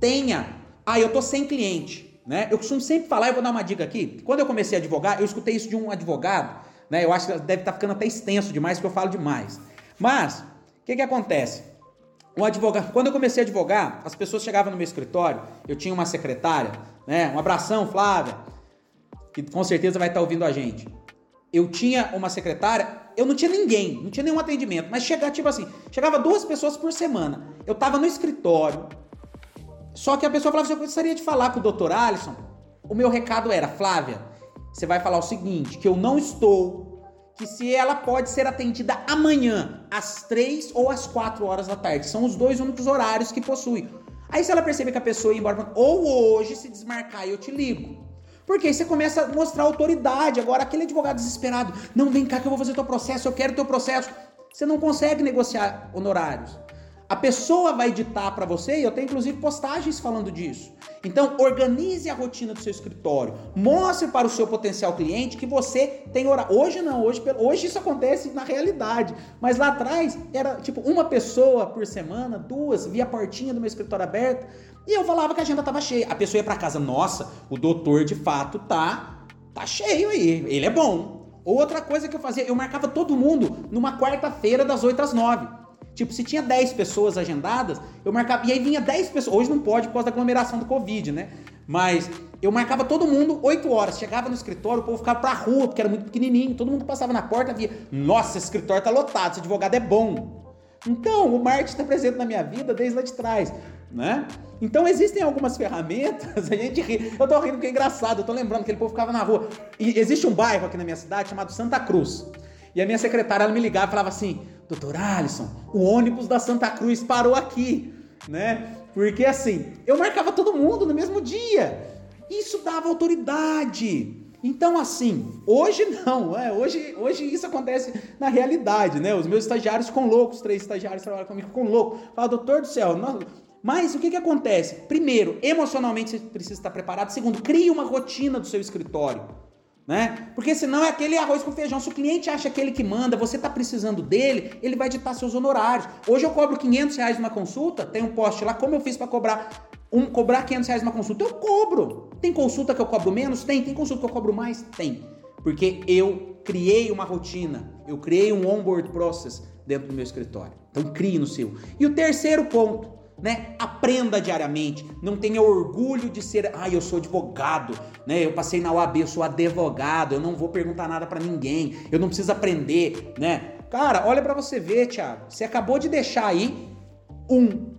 Tenha. Ah, eu tô sem cliente, né? Eu costumo sempre falar, eu vou dar uma dica aqui. Quando eu comecei a advogar, eu escutei isso de um advogado, né? Eu acho que deve estar tá ficando até extenso demais, porque eu falo demais. Mas, o que que acontece? Um advogado, quando eu comecei a advogar, as pessoas chegavam no meu escritório, eu tinha uma secretária, né? Um abração, Flávia que com certeza vai estar ouvindo a gente. Eu tinha uma secretária, eu não tinha ninguém, não tinha nenhum atendimento, mas chegava, tipo assim, chegava duas pessoas por semana. Eu tava no escritório, só que a pessoa falava assim, eu gostaria de falar com o doutor Alisson. O meu recado era, Flávia, você vai falar o seguinte, que eu não estou, que se ela pode ser atendida amanhã, às três ou às quatro horas da tarde. São os dois únicos horários que possui. Aí se ela perceber que a pessoa ia embora, ou hoje se desmarcar, eu te ligo. Porque aí você começa a mostrar autoridade. Agora, aquele advogado desesperado, não, vem cá que eu vou fazer teu processo, eu quero teu processo. Você não consegue negociar honorários. A pessoa vai ditar para você, e eu tenho inclusive postagens falando disso. Então, organize a rotina do seu escritório. Mostre para o seu potencial cliente que você tem hora. Hoje não, hoje, hoje isso acontece na realidade. Mas lá atrás era tipo uma pessoa por semana, duas, via a portinha do meu escritório aberta. E eu falava que a agenda tava cheia. A pessoa ia para casa, nossa, o doutor de fato tá tá cheio aí, ele é bom. Outra coisa que eu fazia, eu marcava todo mundo numa quarta-feira das 8 às 9. Tipo, se tinha 10 pessoas agendadas, eu marcava. E aí vinha 10 pessoas. Hoje não pode por causa da aglomeração do Covid, né? Mas eu marcava todo mundo 8 horas. Chegava no escritório, o povo ficava pra rua, porque era muito pequenininho. Todo mundo passava na porta via: Nossa, esse escritório tá lotado, esse advogado é bom. Então, o marketing está presente na minha vida desde lá de trás né? Então existem algumas ferramentas, (laughs) a gente ri. Eu tô rindo porque é engraçado, eu tô lembrando que aquele povo ficava na rua. E existe um bairro aqui na minha cidade chamado Santa Cruz. E a minha secretária ela me ligava e falava assim: "Doutor Alisson, o ônibus da Santa Cruz parou aqui", né? Porque assim, eu marcava todo mundo no mesmo dia. Isso dava autoridade. Então, assim, hoje não, é, hoje, hoje isso acontece na realidade, né? Os meus estagiários ficam loucos, três estagiários trabalham comigo, ficam loucos. Fala, doutor do céu, nós, mas o que, que acontece? Primeiro, emocionalmente você precisa estar preparado. Segundo, crie uma rotina do seu escritório. Né? Porque senão é aquele arroz com feijão. Se o cliente acha aquele que manda, você está precisando dele, ele vai ditar seus honorários. Hoje eu cobro 500 reais uma consulta, tem um post lá, como eu fiz para cobrar um, cobrar 500 reais uma consulta? Eu cobro. Tem consulta que eu cobro menos? Tem. Tem consulta que eu cobro mais? Tem. Porque eu criei uma rotina, eu criei um onboard process dentro do meu escritório. Então crie no seu. E o terceiro ponto, né? Aprenda diariamente, não tenha orgulho de ser, ah, eu sou advogado, né? Eu passei na UAB, eu sou advogado, eu não vou perguntar nada para ninguém, eu não preciso aprender, né? Cara, olha para você ver, Thiago. Você acabou de deixar aí um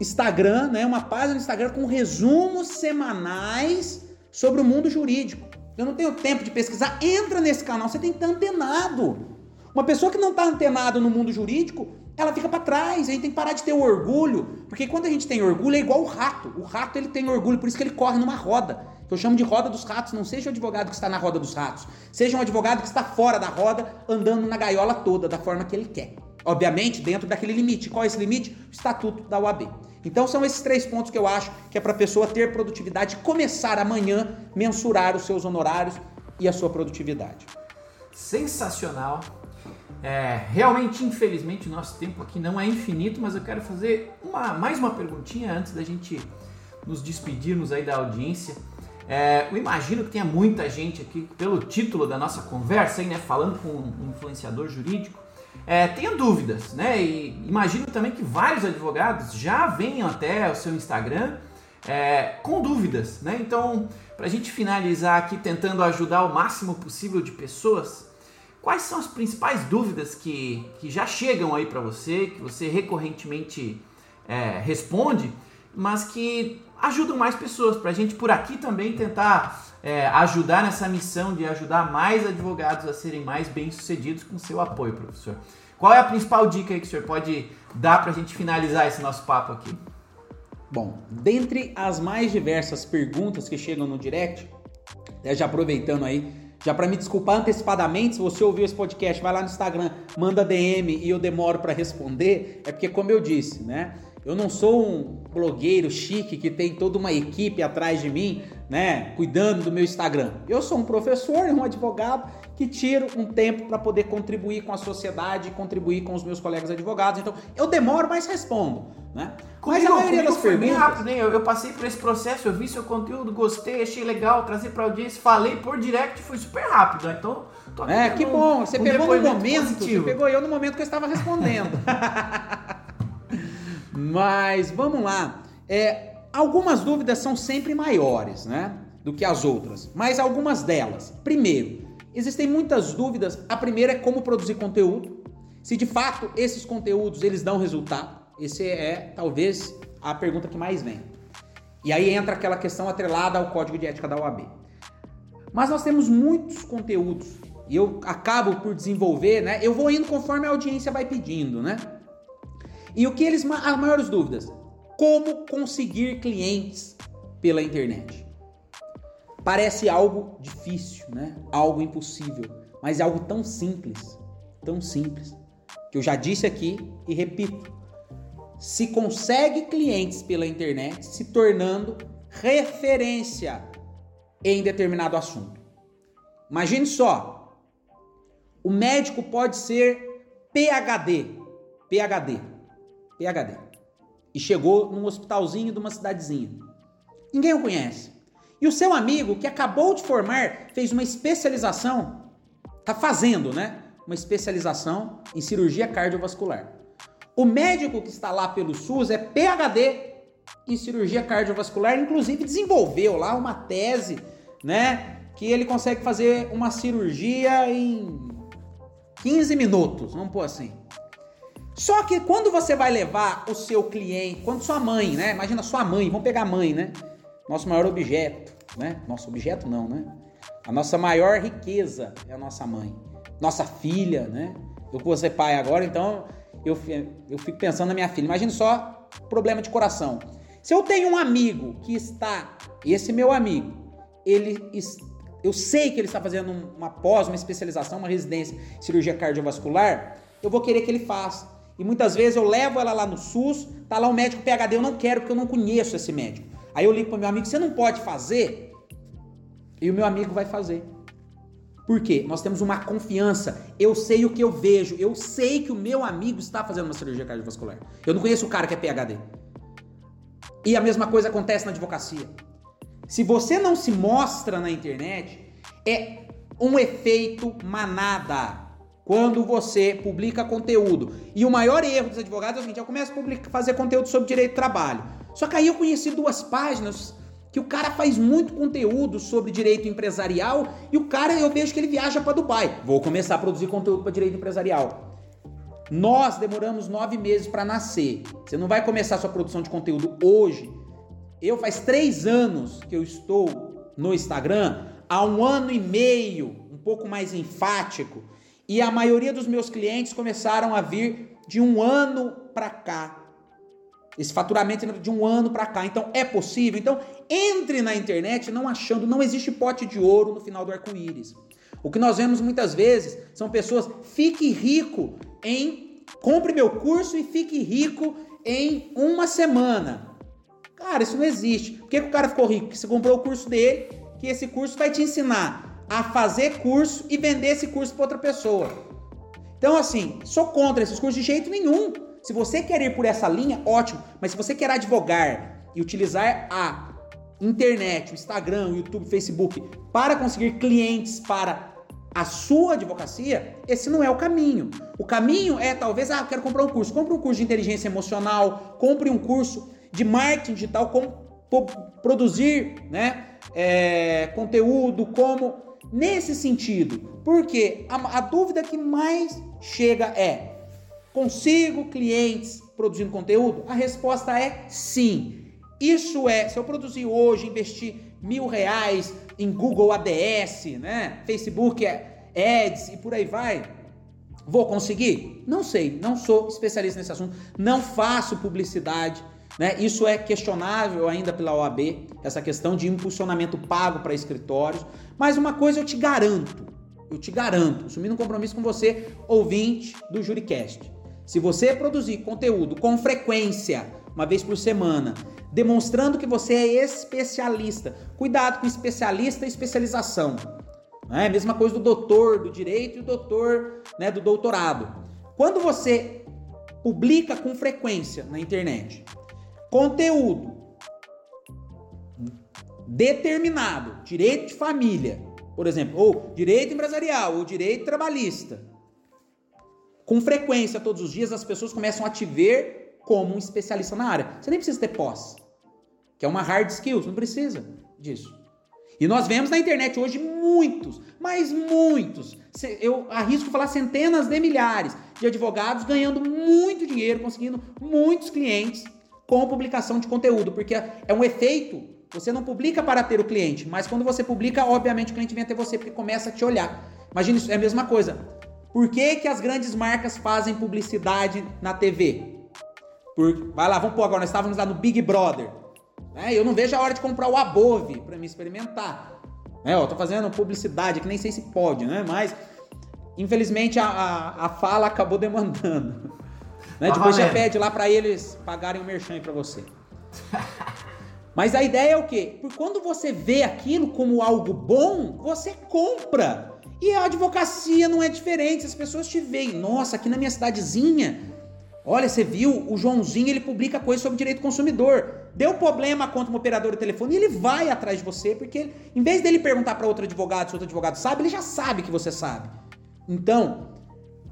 Instagram, né, uma página no Instagram com resumos semanais sobre o mundo jurídico. Eu não tenho tempo de pesquisar, entra nesse canal, você tem que estar antenado. Uma pessoa que não está antenado no mundo jurídico, ela fica para trás. A gente tem que parar de ter orgulho, porque quando a gente tem orgulho é igual o rato. O rato ele tem orgulho, por isso que ele corre numa roda. Que eu chamo de roda dos ratos. Não seja o advogado que está na roda dos ratos, seja um advogado que está fora da roda, andando na gaiola toda da forma que ele quer. Obviamente, dentro daquele limite. Qual é esse limite? O estatuto da UAB. Então são esses três pontos que eu acho que é para a pessoa ter produtividade começar amanhã mensurar os seus honorários e a sua produtividade. Sensacional. É, realmente, infelizmente, o nosso tempo aqui não é infinito, mas eu quero fazer uma, mais uma perguntinha antes da gente nos despedirmos aí da audiência. É, eu imagino que tenha muita gente aqui, pelo título da nossa conversa, aí, né, falando com um influenciador jurídico, é, tenha dúvidas, né? E imagino também que vários advogados já venham até o seu Instagram é, com dúvidas, né? Então, para a gente finalizar aqui tentando ajudar o máximo possível de pessoas, Quais são as principais dúvidas que, que já chegam aí para você, que você recorrentemente é, responde, mas que ajudam mais pessoas, para a gente por aqui também tentar é, ajudar nessa missão de ajudar mais advogados a serem mais bem-sucedidos com seu apoio, professor. Qual é a principal dica que o senhor pode dar para a gente finalizar esse nosso papo aqui? Bom, dentre as mais diversas perguntas que chegam no direct, já aproveitando aí já para me desculpar antecipadamente, se você ouviu esse podcast, vai lá no Instagram, manda DM e eu demoro para responder, é porque como eu disse, né? Eu não sou um blogueiro chique que tem toda uma equipe atrás de mim, né, cuidando do meu Instagram. Eu sou um professor um advogado que tiro um tempo para poder contribuir com a sociedade, contribuir com os meus colegas advogados. Então, eu demoro, mas respondo, né? Mas a maioria das foi perguntas... bem rápido, né? Eu, eu, passei por esse processo, eu vi seu conteúdo, gostei, achei legal, trazer para audiência, falei por direct, foi super rápido, né? Então, é, que bom. Você um pegou no momento, positivo. você pegou eu no momento que eu estava respondendo. (laughs) mas vamos lá. É, Algumas dúvidas são sempre maiores, né? Do que as outras, mas algumas delas. Primeiro, existem muitas dúvidas. A primeira é como produzir conteúdo. Se de fato esses conteúdos eles dão resultado. Esse é talvez a pergunta que mais vem. E aí entra aquela questão atrelada ao código de ética da OAB. Mas nós temos muitos conteúdos e eu acabo por desenvolver, né? Eu vou indo conforme a audiência vai pedindo, né? E o que eles as maiores dúvidas? Como conseguir clientes pela internet? Parece algo difícil, né? Algo impossível, mas é algo tão simples, tão simples, que eu já disse aqui e repito. Se consegue clientes pela internet se tornando referência em determinado assunto. Imagine só, o médico pode ser PhD, PhD, PhD e chegou num hospitalzinho de uma cidadezinha. Ninguém o conhece. E o seu amigo, que acabou de formar, fez uma especialização, tá fazendo, né? Uma especialização em cirurgia cardiovascular. O médico que está lá pelo SUS é PhD em cirurgia cardiovascular, inclusive desenvolveu lá uma tese, né? Que ele consegue fazer uma cirurgia em 15 minutos, vamos pôr assim. Só que quando você vai levar o seu cliente, quando sua mãe, né? Imagina sua mãe, vamos pegar a mãe, né? Nosso maior objeto, né? Nosso objeto não, né? A nossa maior riqueza é a nossa mãe. Nossa filha, né? Eu vou ser pai agora, então eu, eu fico pensando na minha filha. Imagina só problema de coração. Se eu tenho um amigo que está, esse meu amigo, ele eu sei que ele está fazendo uma pós, uma especialização, uma residência em cirurgia cardiovascular, eu vou querer que ele faça. E muitas vezes eu levo ela lá no SUS, tá lá o médico PHD, eu não quero porque eu não conheço esse médico. Aí eu ligo pro meu amigo, você não pode fazer? E o meu amigo vai fazer. Por quê? Nós temos uma confiança. Eu sei o que eu vejo. Eu sei que o meu amigo está fazendo uma cirurgia cardiovascular. Eu não conheço o cara que é PHD. E a mesma coisa acontece na advocacia. Se você não se mostra na internet, é um efeito manada quando você publica conteúdo. E o maior erro dos advogados é o seguinte: eu começo a publicar, fazer conteúdo sobre direito do trabalho. Só que aí eu conheci duas páginas que o cara faz muito conteúdo sobre direito empresarial e o cara eu vejo que ele viaja para Dubai. Vou começar a produzir conteúdo para direito empresarial. Nós demoramos nove meses para nascer. Você não vai começar sua produção de conteúdo hoje. Eu faz três anos que eu estou no Instagram, há um ano e meio, um pouco mais enfático e a maioria dos meus clientes começaram a vir de um ano para cá. Esse faturamento de um ano para cá. Então é possível. Então entre na internet não achando, não existe pote de ouro no final do arco-íris. O que nós vemos muitas vezes são pessoas fique rico em compre meu curso e fique rico em uma semana. Cara, isso não existe. Por que, que o cara ficou rico? Porque você comprou o curso dele, que esse curso vai te ensinar a fazer curso e vender esse curso para outra pessoa. Então, assim, sou contra esses cursos de jeito nenhum. Se você quer ir por essa linha, ótimo. Mas se você quer advogar e utilizar a internet, o Instagram, o YouTube, o Facebook para conseguir clientes para a sua advocacia, esse não é o caminho. O caminho é talvez, ah, quero comprar um curso. Compre um curso de inteligência emocional, compre um curso de marketing digital, como produzir né, é, conteúdo, como nesse sentido. Porque a, a dúvida que mais chega é: consigo clientes produzindo conteúdo? A resposta é sim. Isso é, se eu produzir hoje, investir mil reais em Google ADS, né? Facebook Ads e por aí vai, vou conseguir? Não sei, não sou especialista nesse assunto, não faço publicidade, né? Isso é questionável ainda pela OAB, essa questão de impulsionamento pago para escritórios. Mas uma coisa eu te garanto, eu te garanto, assumindo um compromisso com você, ouvinte do JuriCast. Se você produzir conteúdo com frequência, uma vez por semana, demonstrando que você é especialista. Cuidado com especialista e especialização. É a mesma coisa do doutor do direito e o doutor né, do doutorado. Quando você publica com frequência na internet conteúdo determinado, direito de família, por exemplo, ou direito empresarial, ou direito trabalhista, com frequência todos os dias as pessoas começam a te ver como um especialista na área. Você nem precisa ter pós, que é uma hard skills, não precisa disso. E nós vemos na internet hoje muitos, mas muitos, eu arrisco falar centenas de milhares de advogados ganhando muito dinheiro, conseguindo muitos clientes com publicação de conteúdo, porque é um efeito. Você não publica para ter o cliente, mas quando você publica, obviamente o cliente vem até você porque começa a te olhar. Imagina isso, é a mesma coisa. Por que, que as grandes marcas fazem publicidade na TV? Por, vai lá, vamos pôr agora, nós estávamos lá no Big Brother. Né? Eu não vejo a hora de comprar o Above para me experimentar. É, eu tô fazendo publicidade que nem sei se pode, né? Mas infelizmente a, a, a fala acabou demandando. Né? Tá Depois você pede lá para eles pagarem o merchan para você. (laughs) Mas a ideia é o quê? Porque quando você vê aquilo como algo bom, você compra. E a advocacia não é diferente. As pessoas te veem, nossa, aqui na minha cidadezinha, olha, você viu, o Joãozinho ele publica coisas sobre direito do consumidor. Deu problema contra um operador de telefone e ele vai atrás de você, porque em vez dele perguntar para outro advogado se outro advogado sabe, ele já sabe que você sabe. Então,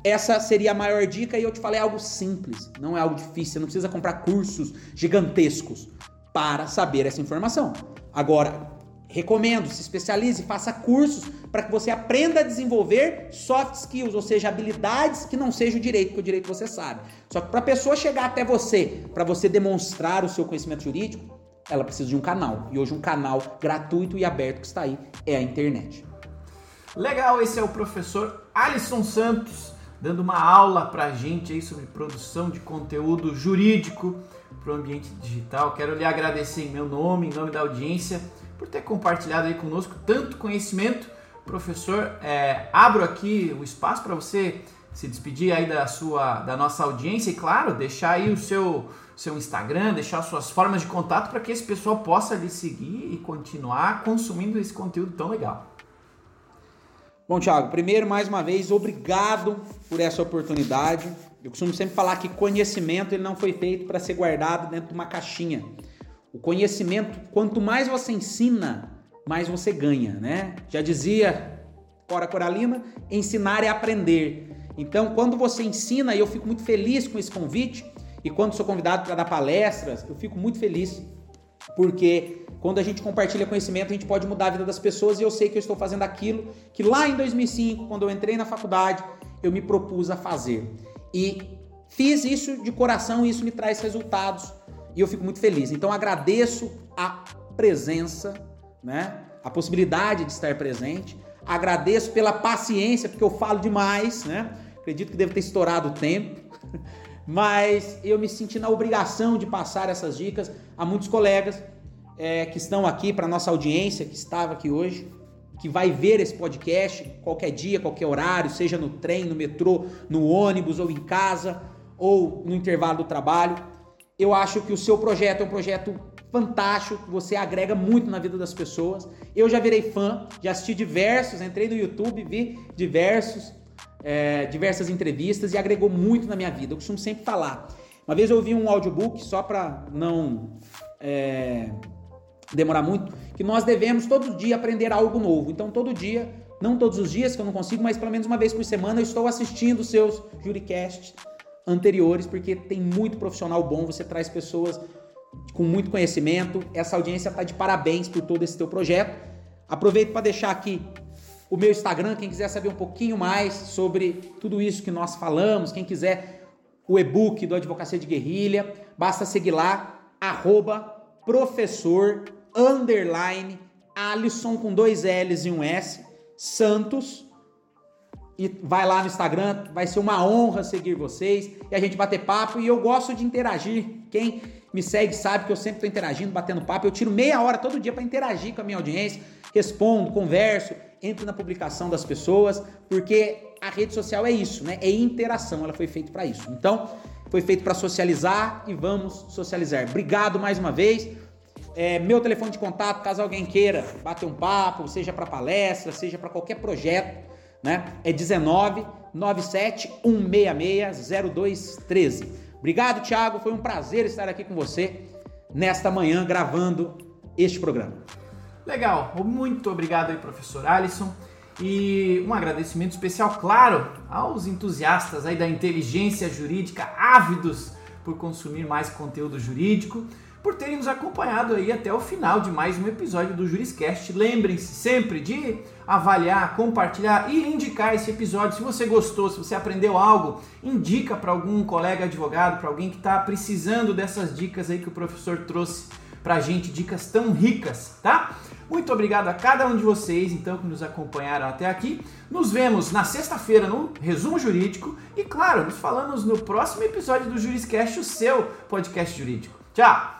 essa seria a maior dica e eu te falei algo simples, não é algo difícil, você não precisa comprar cursos gigantescos para saber essa informação. Agora, recomendo, se especialize, faça cursos para que você aprenda a desenvolver soft skills, ou seja, habilidades que não seja o direito, porque o direito você sabe. Só que para a pessoa chegar até você, para você demonstrar o seu conhecimento jurídico, ela precisa de um canal. E hoje um canal gratuito e aberto que está aí é a internet. Legal, esse é o professor Alisson Santos dando uma aula para a gente aí sobre produção de conteúdo jurídico para o ambiente digital. Quero lhe agradecer em meu nome, em nome da audiência, por ter compartilhado aí conosco tanto conhecimento. Professor, é, abro aqui o espaço para você se despedir aí da sua, da nossa audiência e claro, deixar aí o seu seu Instagram, deixar suas formas de contato para que esse pessoal possa lhe seguir e continuar consumindo esse conteúdo tão legal. Bom, Thiago, primeiro, mais uma vez, obrigado por essa oportunidade. Eu costumo sempre falar que conhecimento ele não foi feito para ser guardado dentro de uma caixinha. O conhecimento, quanto mais você ensina, mais você ganha, né? Já dizia Cora Coralina, ensinar é aprender. Então, quando você ensina, eu fico muito feliz com esse convite, e quando sou convidado para dar palestras, eu fico muito feliz, porque quando a gente compartilha conhecimento, a gente pode mudar a vida das pessoas e eu sei que eu estou fazendo aquilo que lá em 2005, quando eu entrei na faculdade, eu me propus a fazer. E fiz isso de coração e isso me traz resultados e eu fico muito feliz. Então agradeço a presença, né? A possibilidade de estar presente. Agradeço pela paciência, porque eu falo demais, né? Acredito que devo ter estourado o tempo. (laughs) Mas eu me senti na obrigação de passar essas dicas a muitos colegas é, que estão aqui, para nossa audiência que estava aqui hoje, que vai ver esse podcast qualquer dia, qualquer horário, seja no trem, no metrô, no ônibus ou em casa ou no intervalo do trabalho. Eu acho que o seu projeto é um projeto fantástico, que você agrega muito na vida das pessoas. Eu já virei fã, já assisti diversos, entrei no YouTube, vi diversos, é, diversas entrevistas e agregou muito na minha vida. Eu costumo sempre falar. Uma vez eu ouvi um audiobook, só para não é, demorar muito, que nós devemos todo dia aprender algo novo. Então, todo dia, não todos os dias que eu não consigo, mas pelo menos uma vez por semana eu estou assistindo os seus juricasts anteriores, porque tem muito profissional bom, você traz pessoas com muito conhecimento. Essa audiência está de parabéns por todo esse teu projeto. Aproveito para deixar aqui o meu Instagram, quem quiser saber um pouquinho mais sobre tudo isso que nós falamos, quem quiser o e-book do Advocacia de Guerrilha, basta seguir lá, arroba professor underline Alisson com dois L's e um S, Santos. E vai lá no Instagram, vai ser uma honra seguir vocês e a gente bater papo. E eu gosto de interagir. Quem me segue sabe que eu sempre estou interagindo, batendo papo. Eu tiro meia hora todo dia para interagir com a minha audiência, respondo, converso, entro na publicação das pessoas, porque a rede social é isso, né? É interação, ela foi feita para isso. Então, foi feito para socializar e vamos socializar. Obrigado mais uma vez. É, meu telefone de contato, caso alguém queira bater um papo, seja para palestra, seja para qualquer projeto, né? É 19 97 166 0213. Obrigado, Thiago. Foi um prazer estar aqui com você nesta manhã gravando este programa. Legal. Muito obrigado aí, professor Alisson. E um agradecimento especial, claro, aos entusiastas aí da inteligência jurídica, ávidos por consumir mais conteúdo jurídico, por terem nos acompanhado aí até o final de mais um episódio do Juriscast. Lembrem-se sempre de avaliar, compartilhar e indicar esse episódio. Se você gostou, se você aprendeu algo, indica para algum colega advogado, para alguém que está precisando dessas dicas aí que o professor trouxe para a gente, dicas tão ricas, tá? Muito obrigado a cada um de vocês, então, que nos acompanharam até aqui. Nos vemos na sexta-feira no Resumo Jurídico e, claro, nos falamos no próximo episódio do Juriscast, o seu podcast jurídico. Tchau!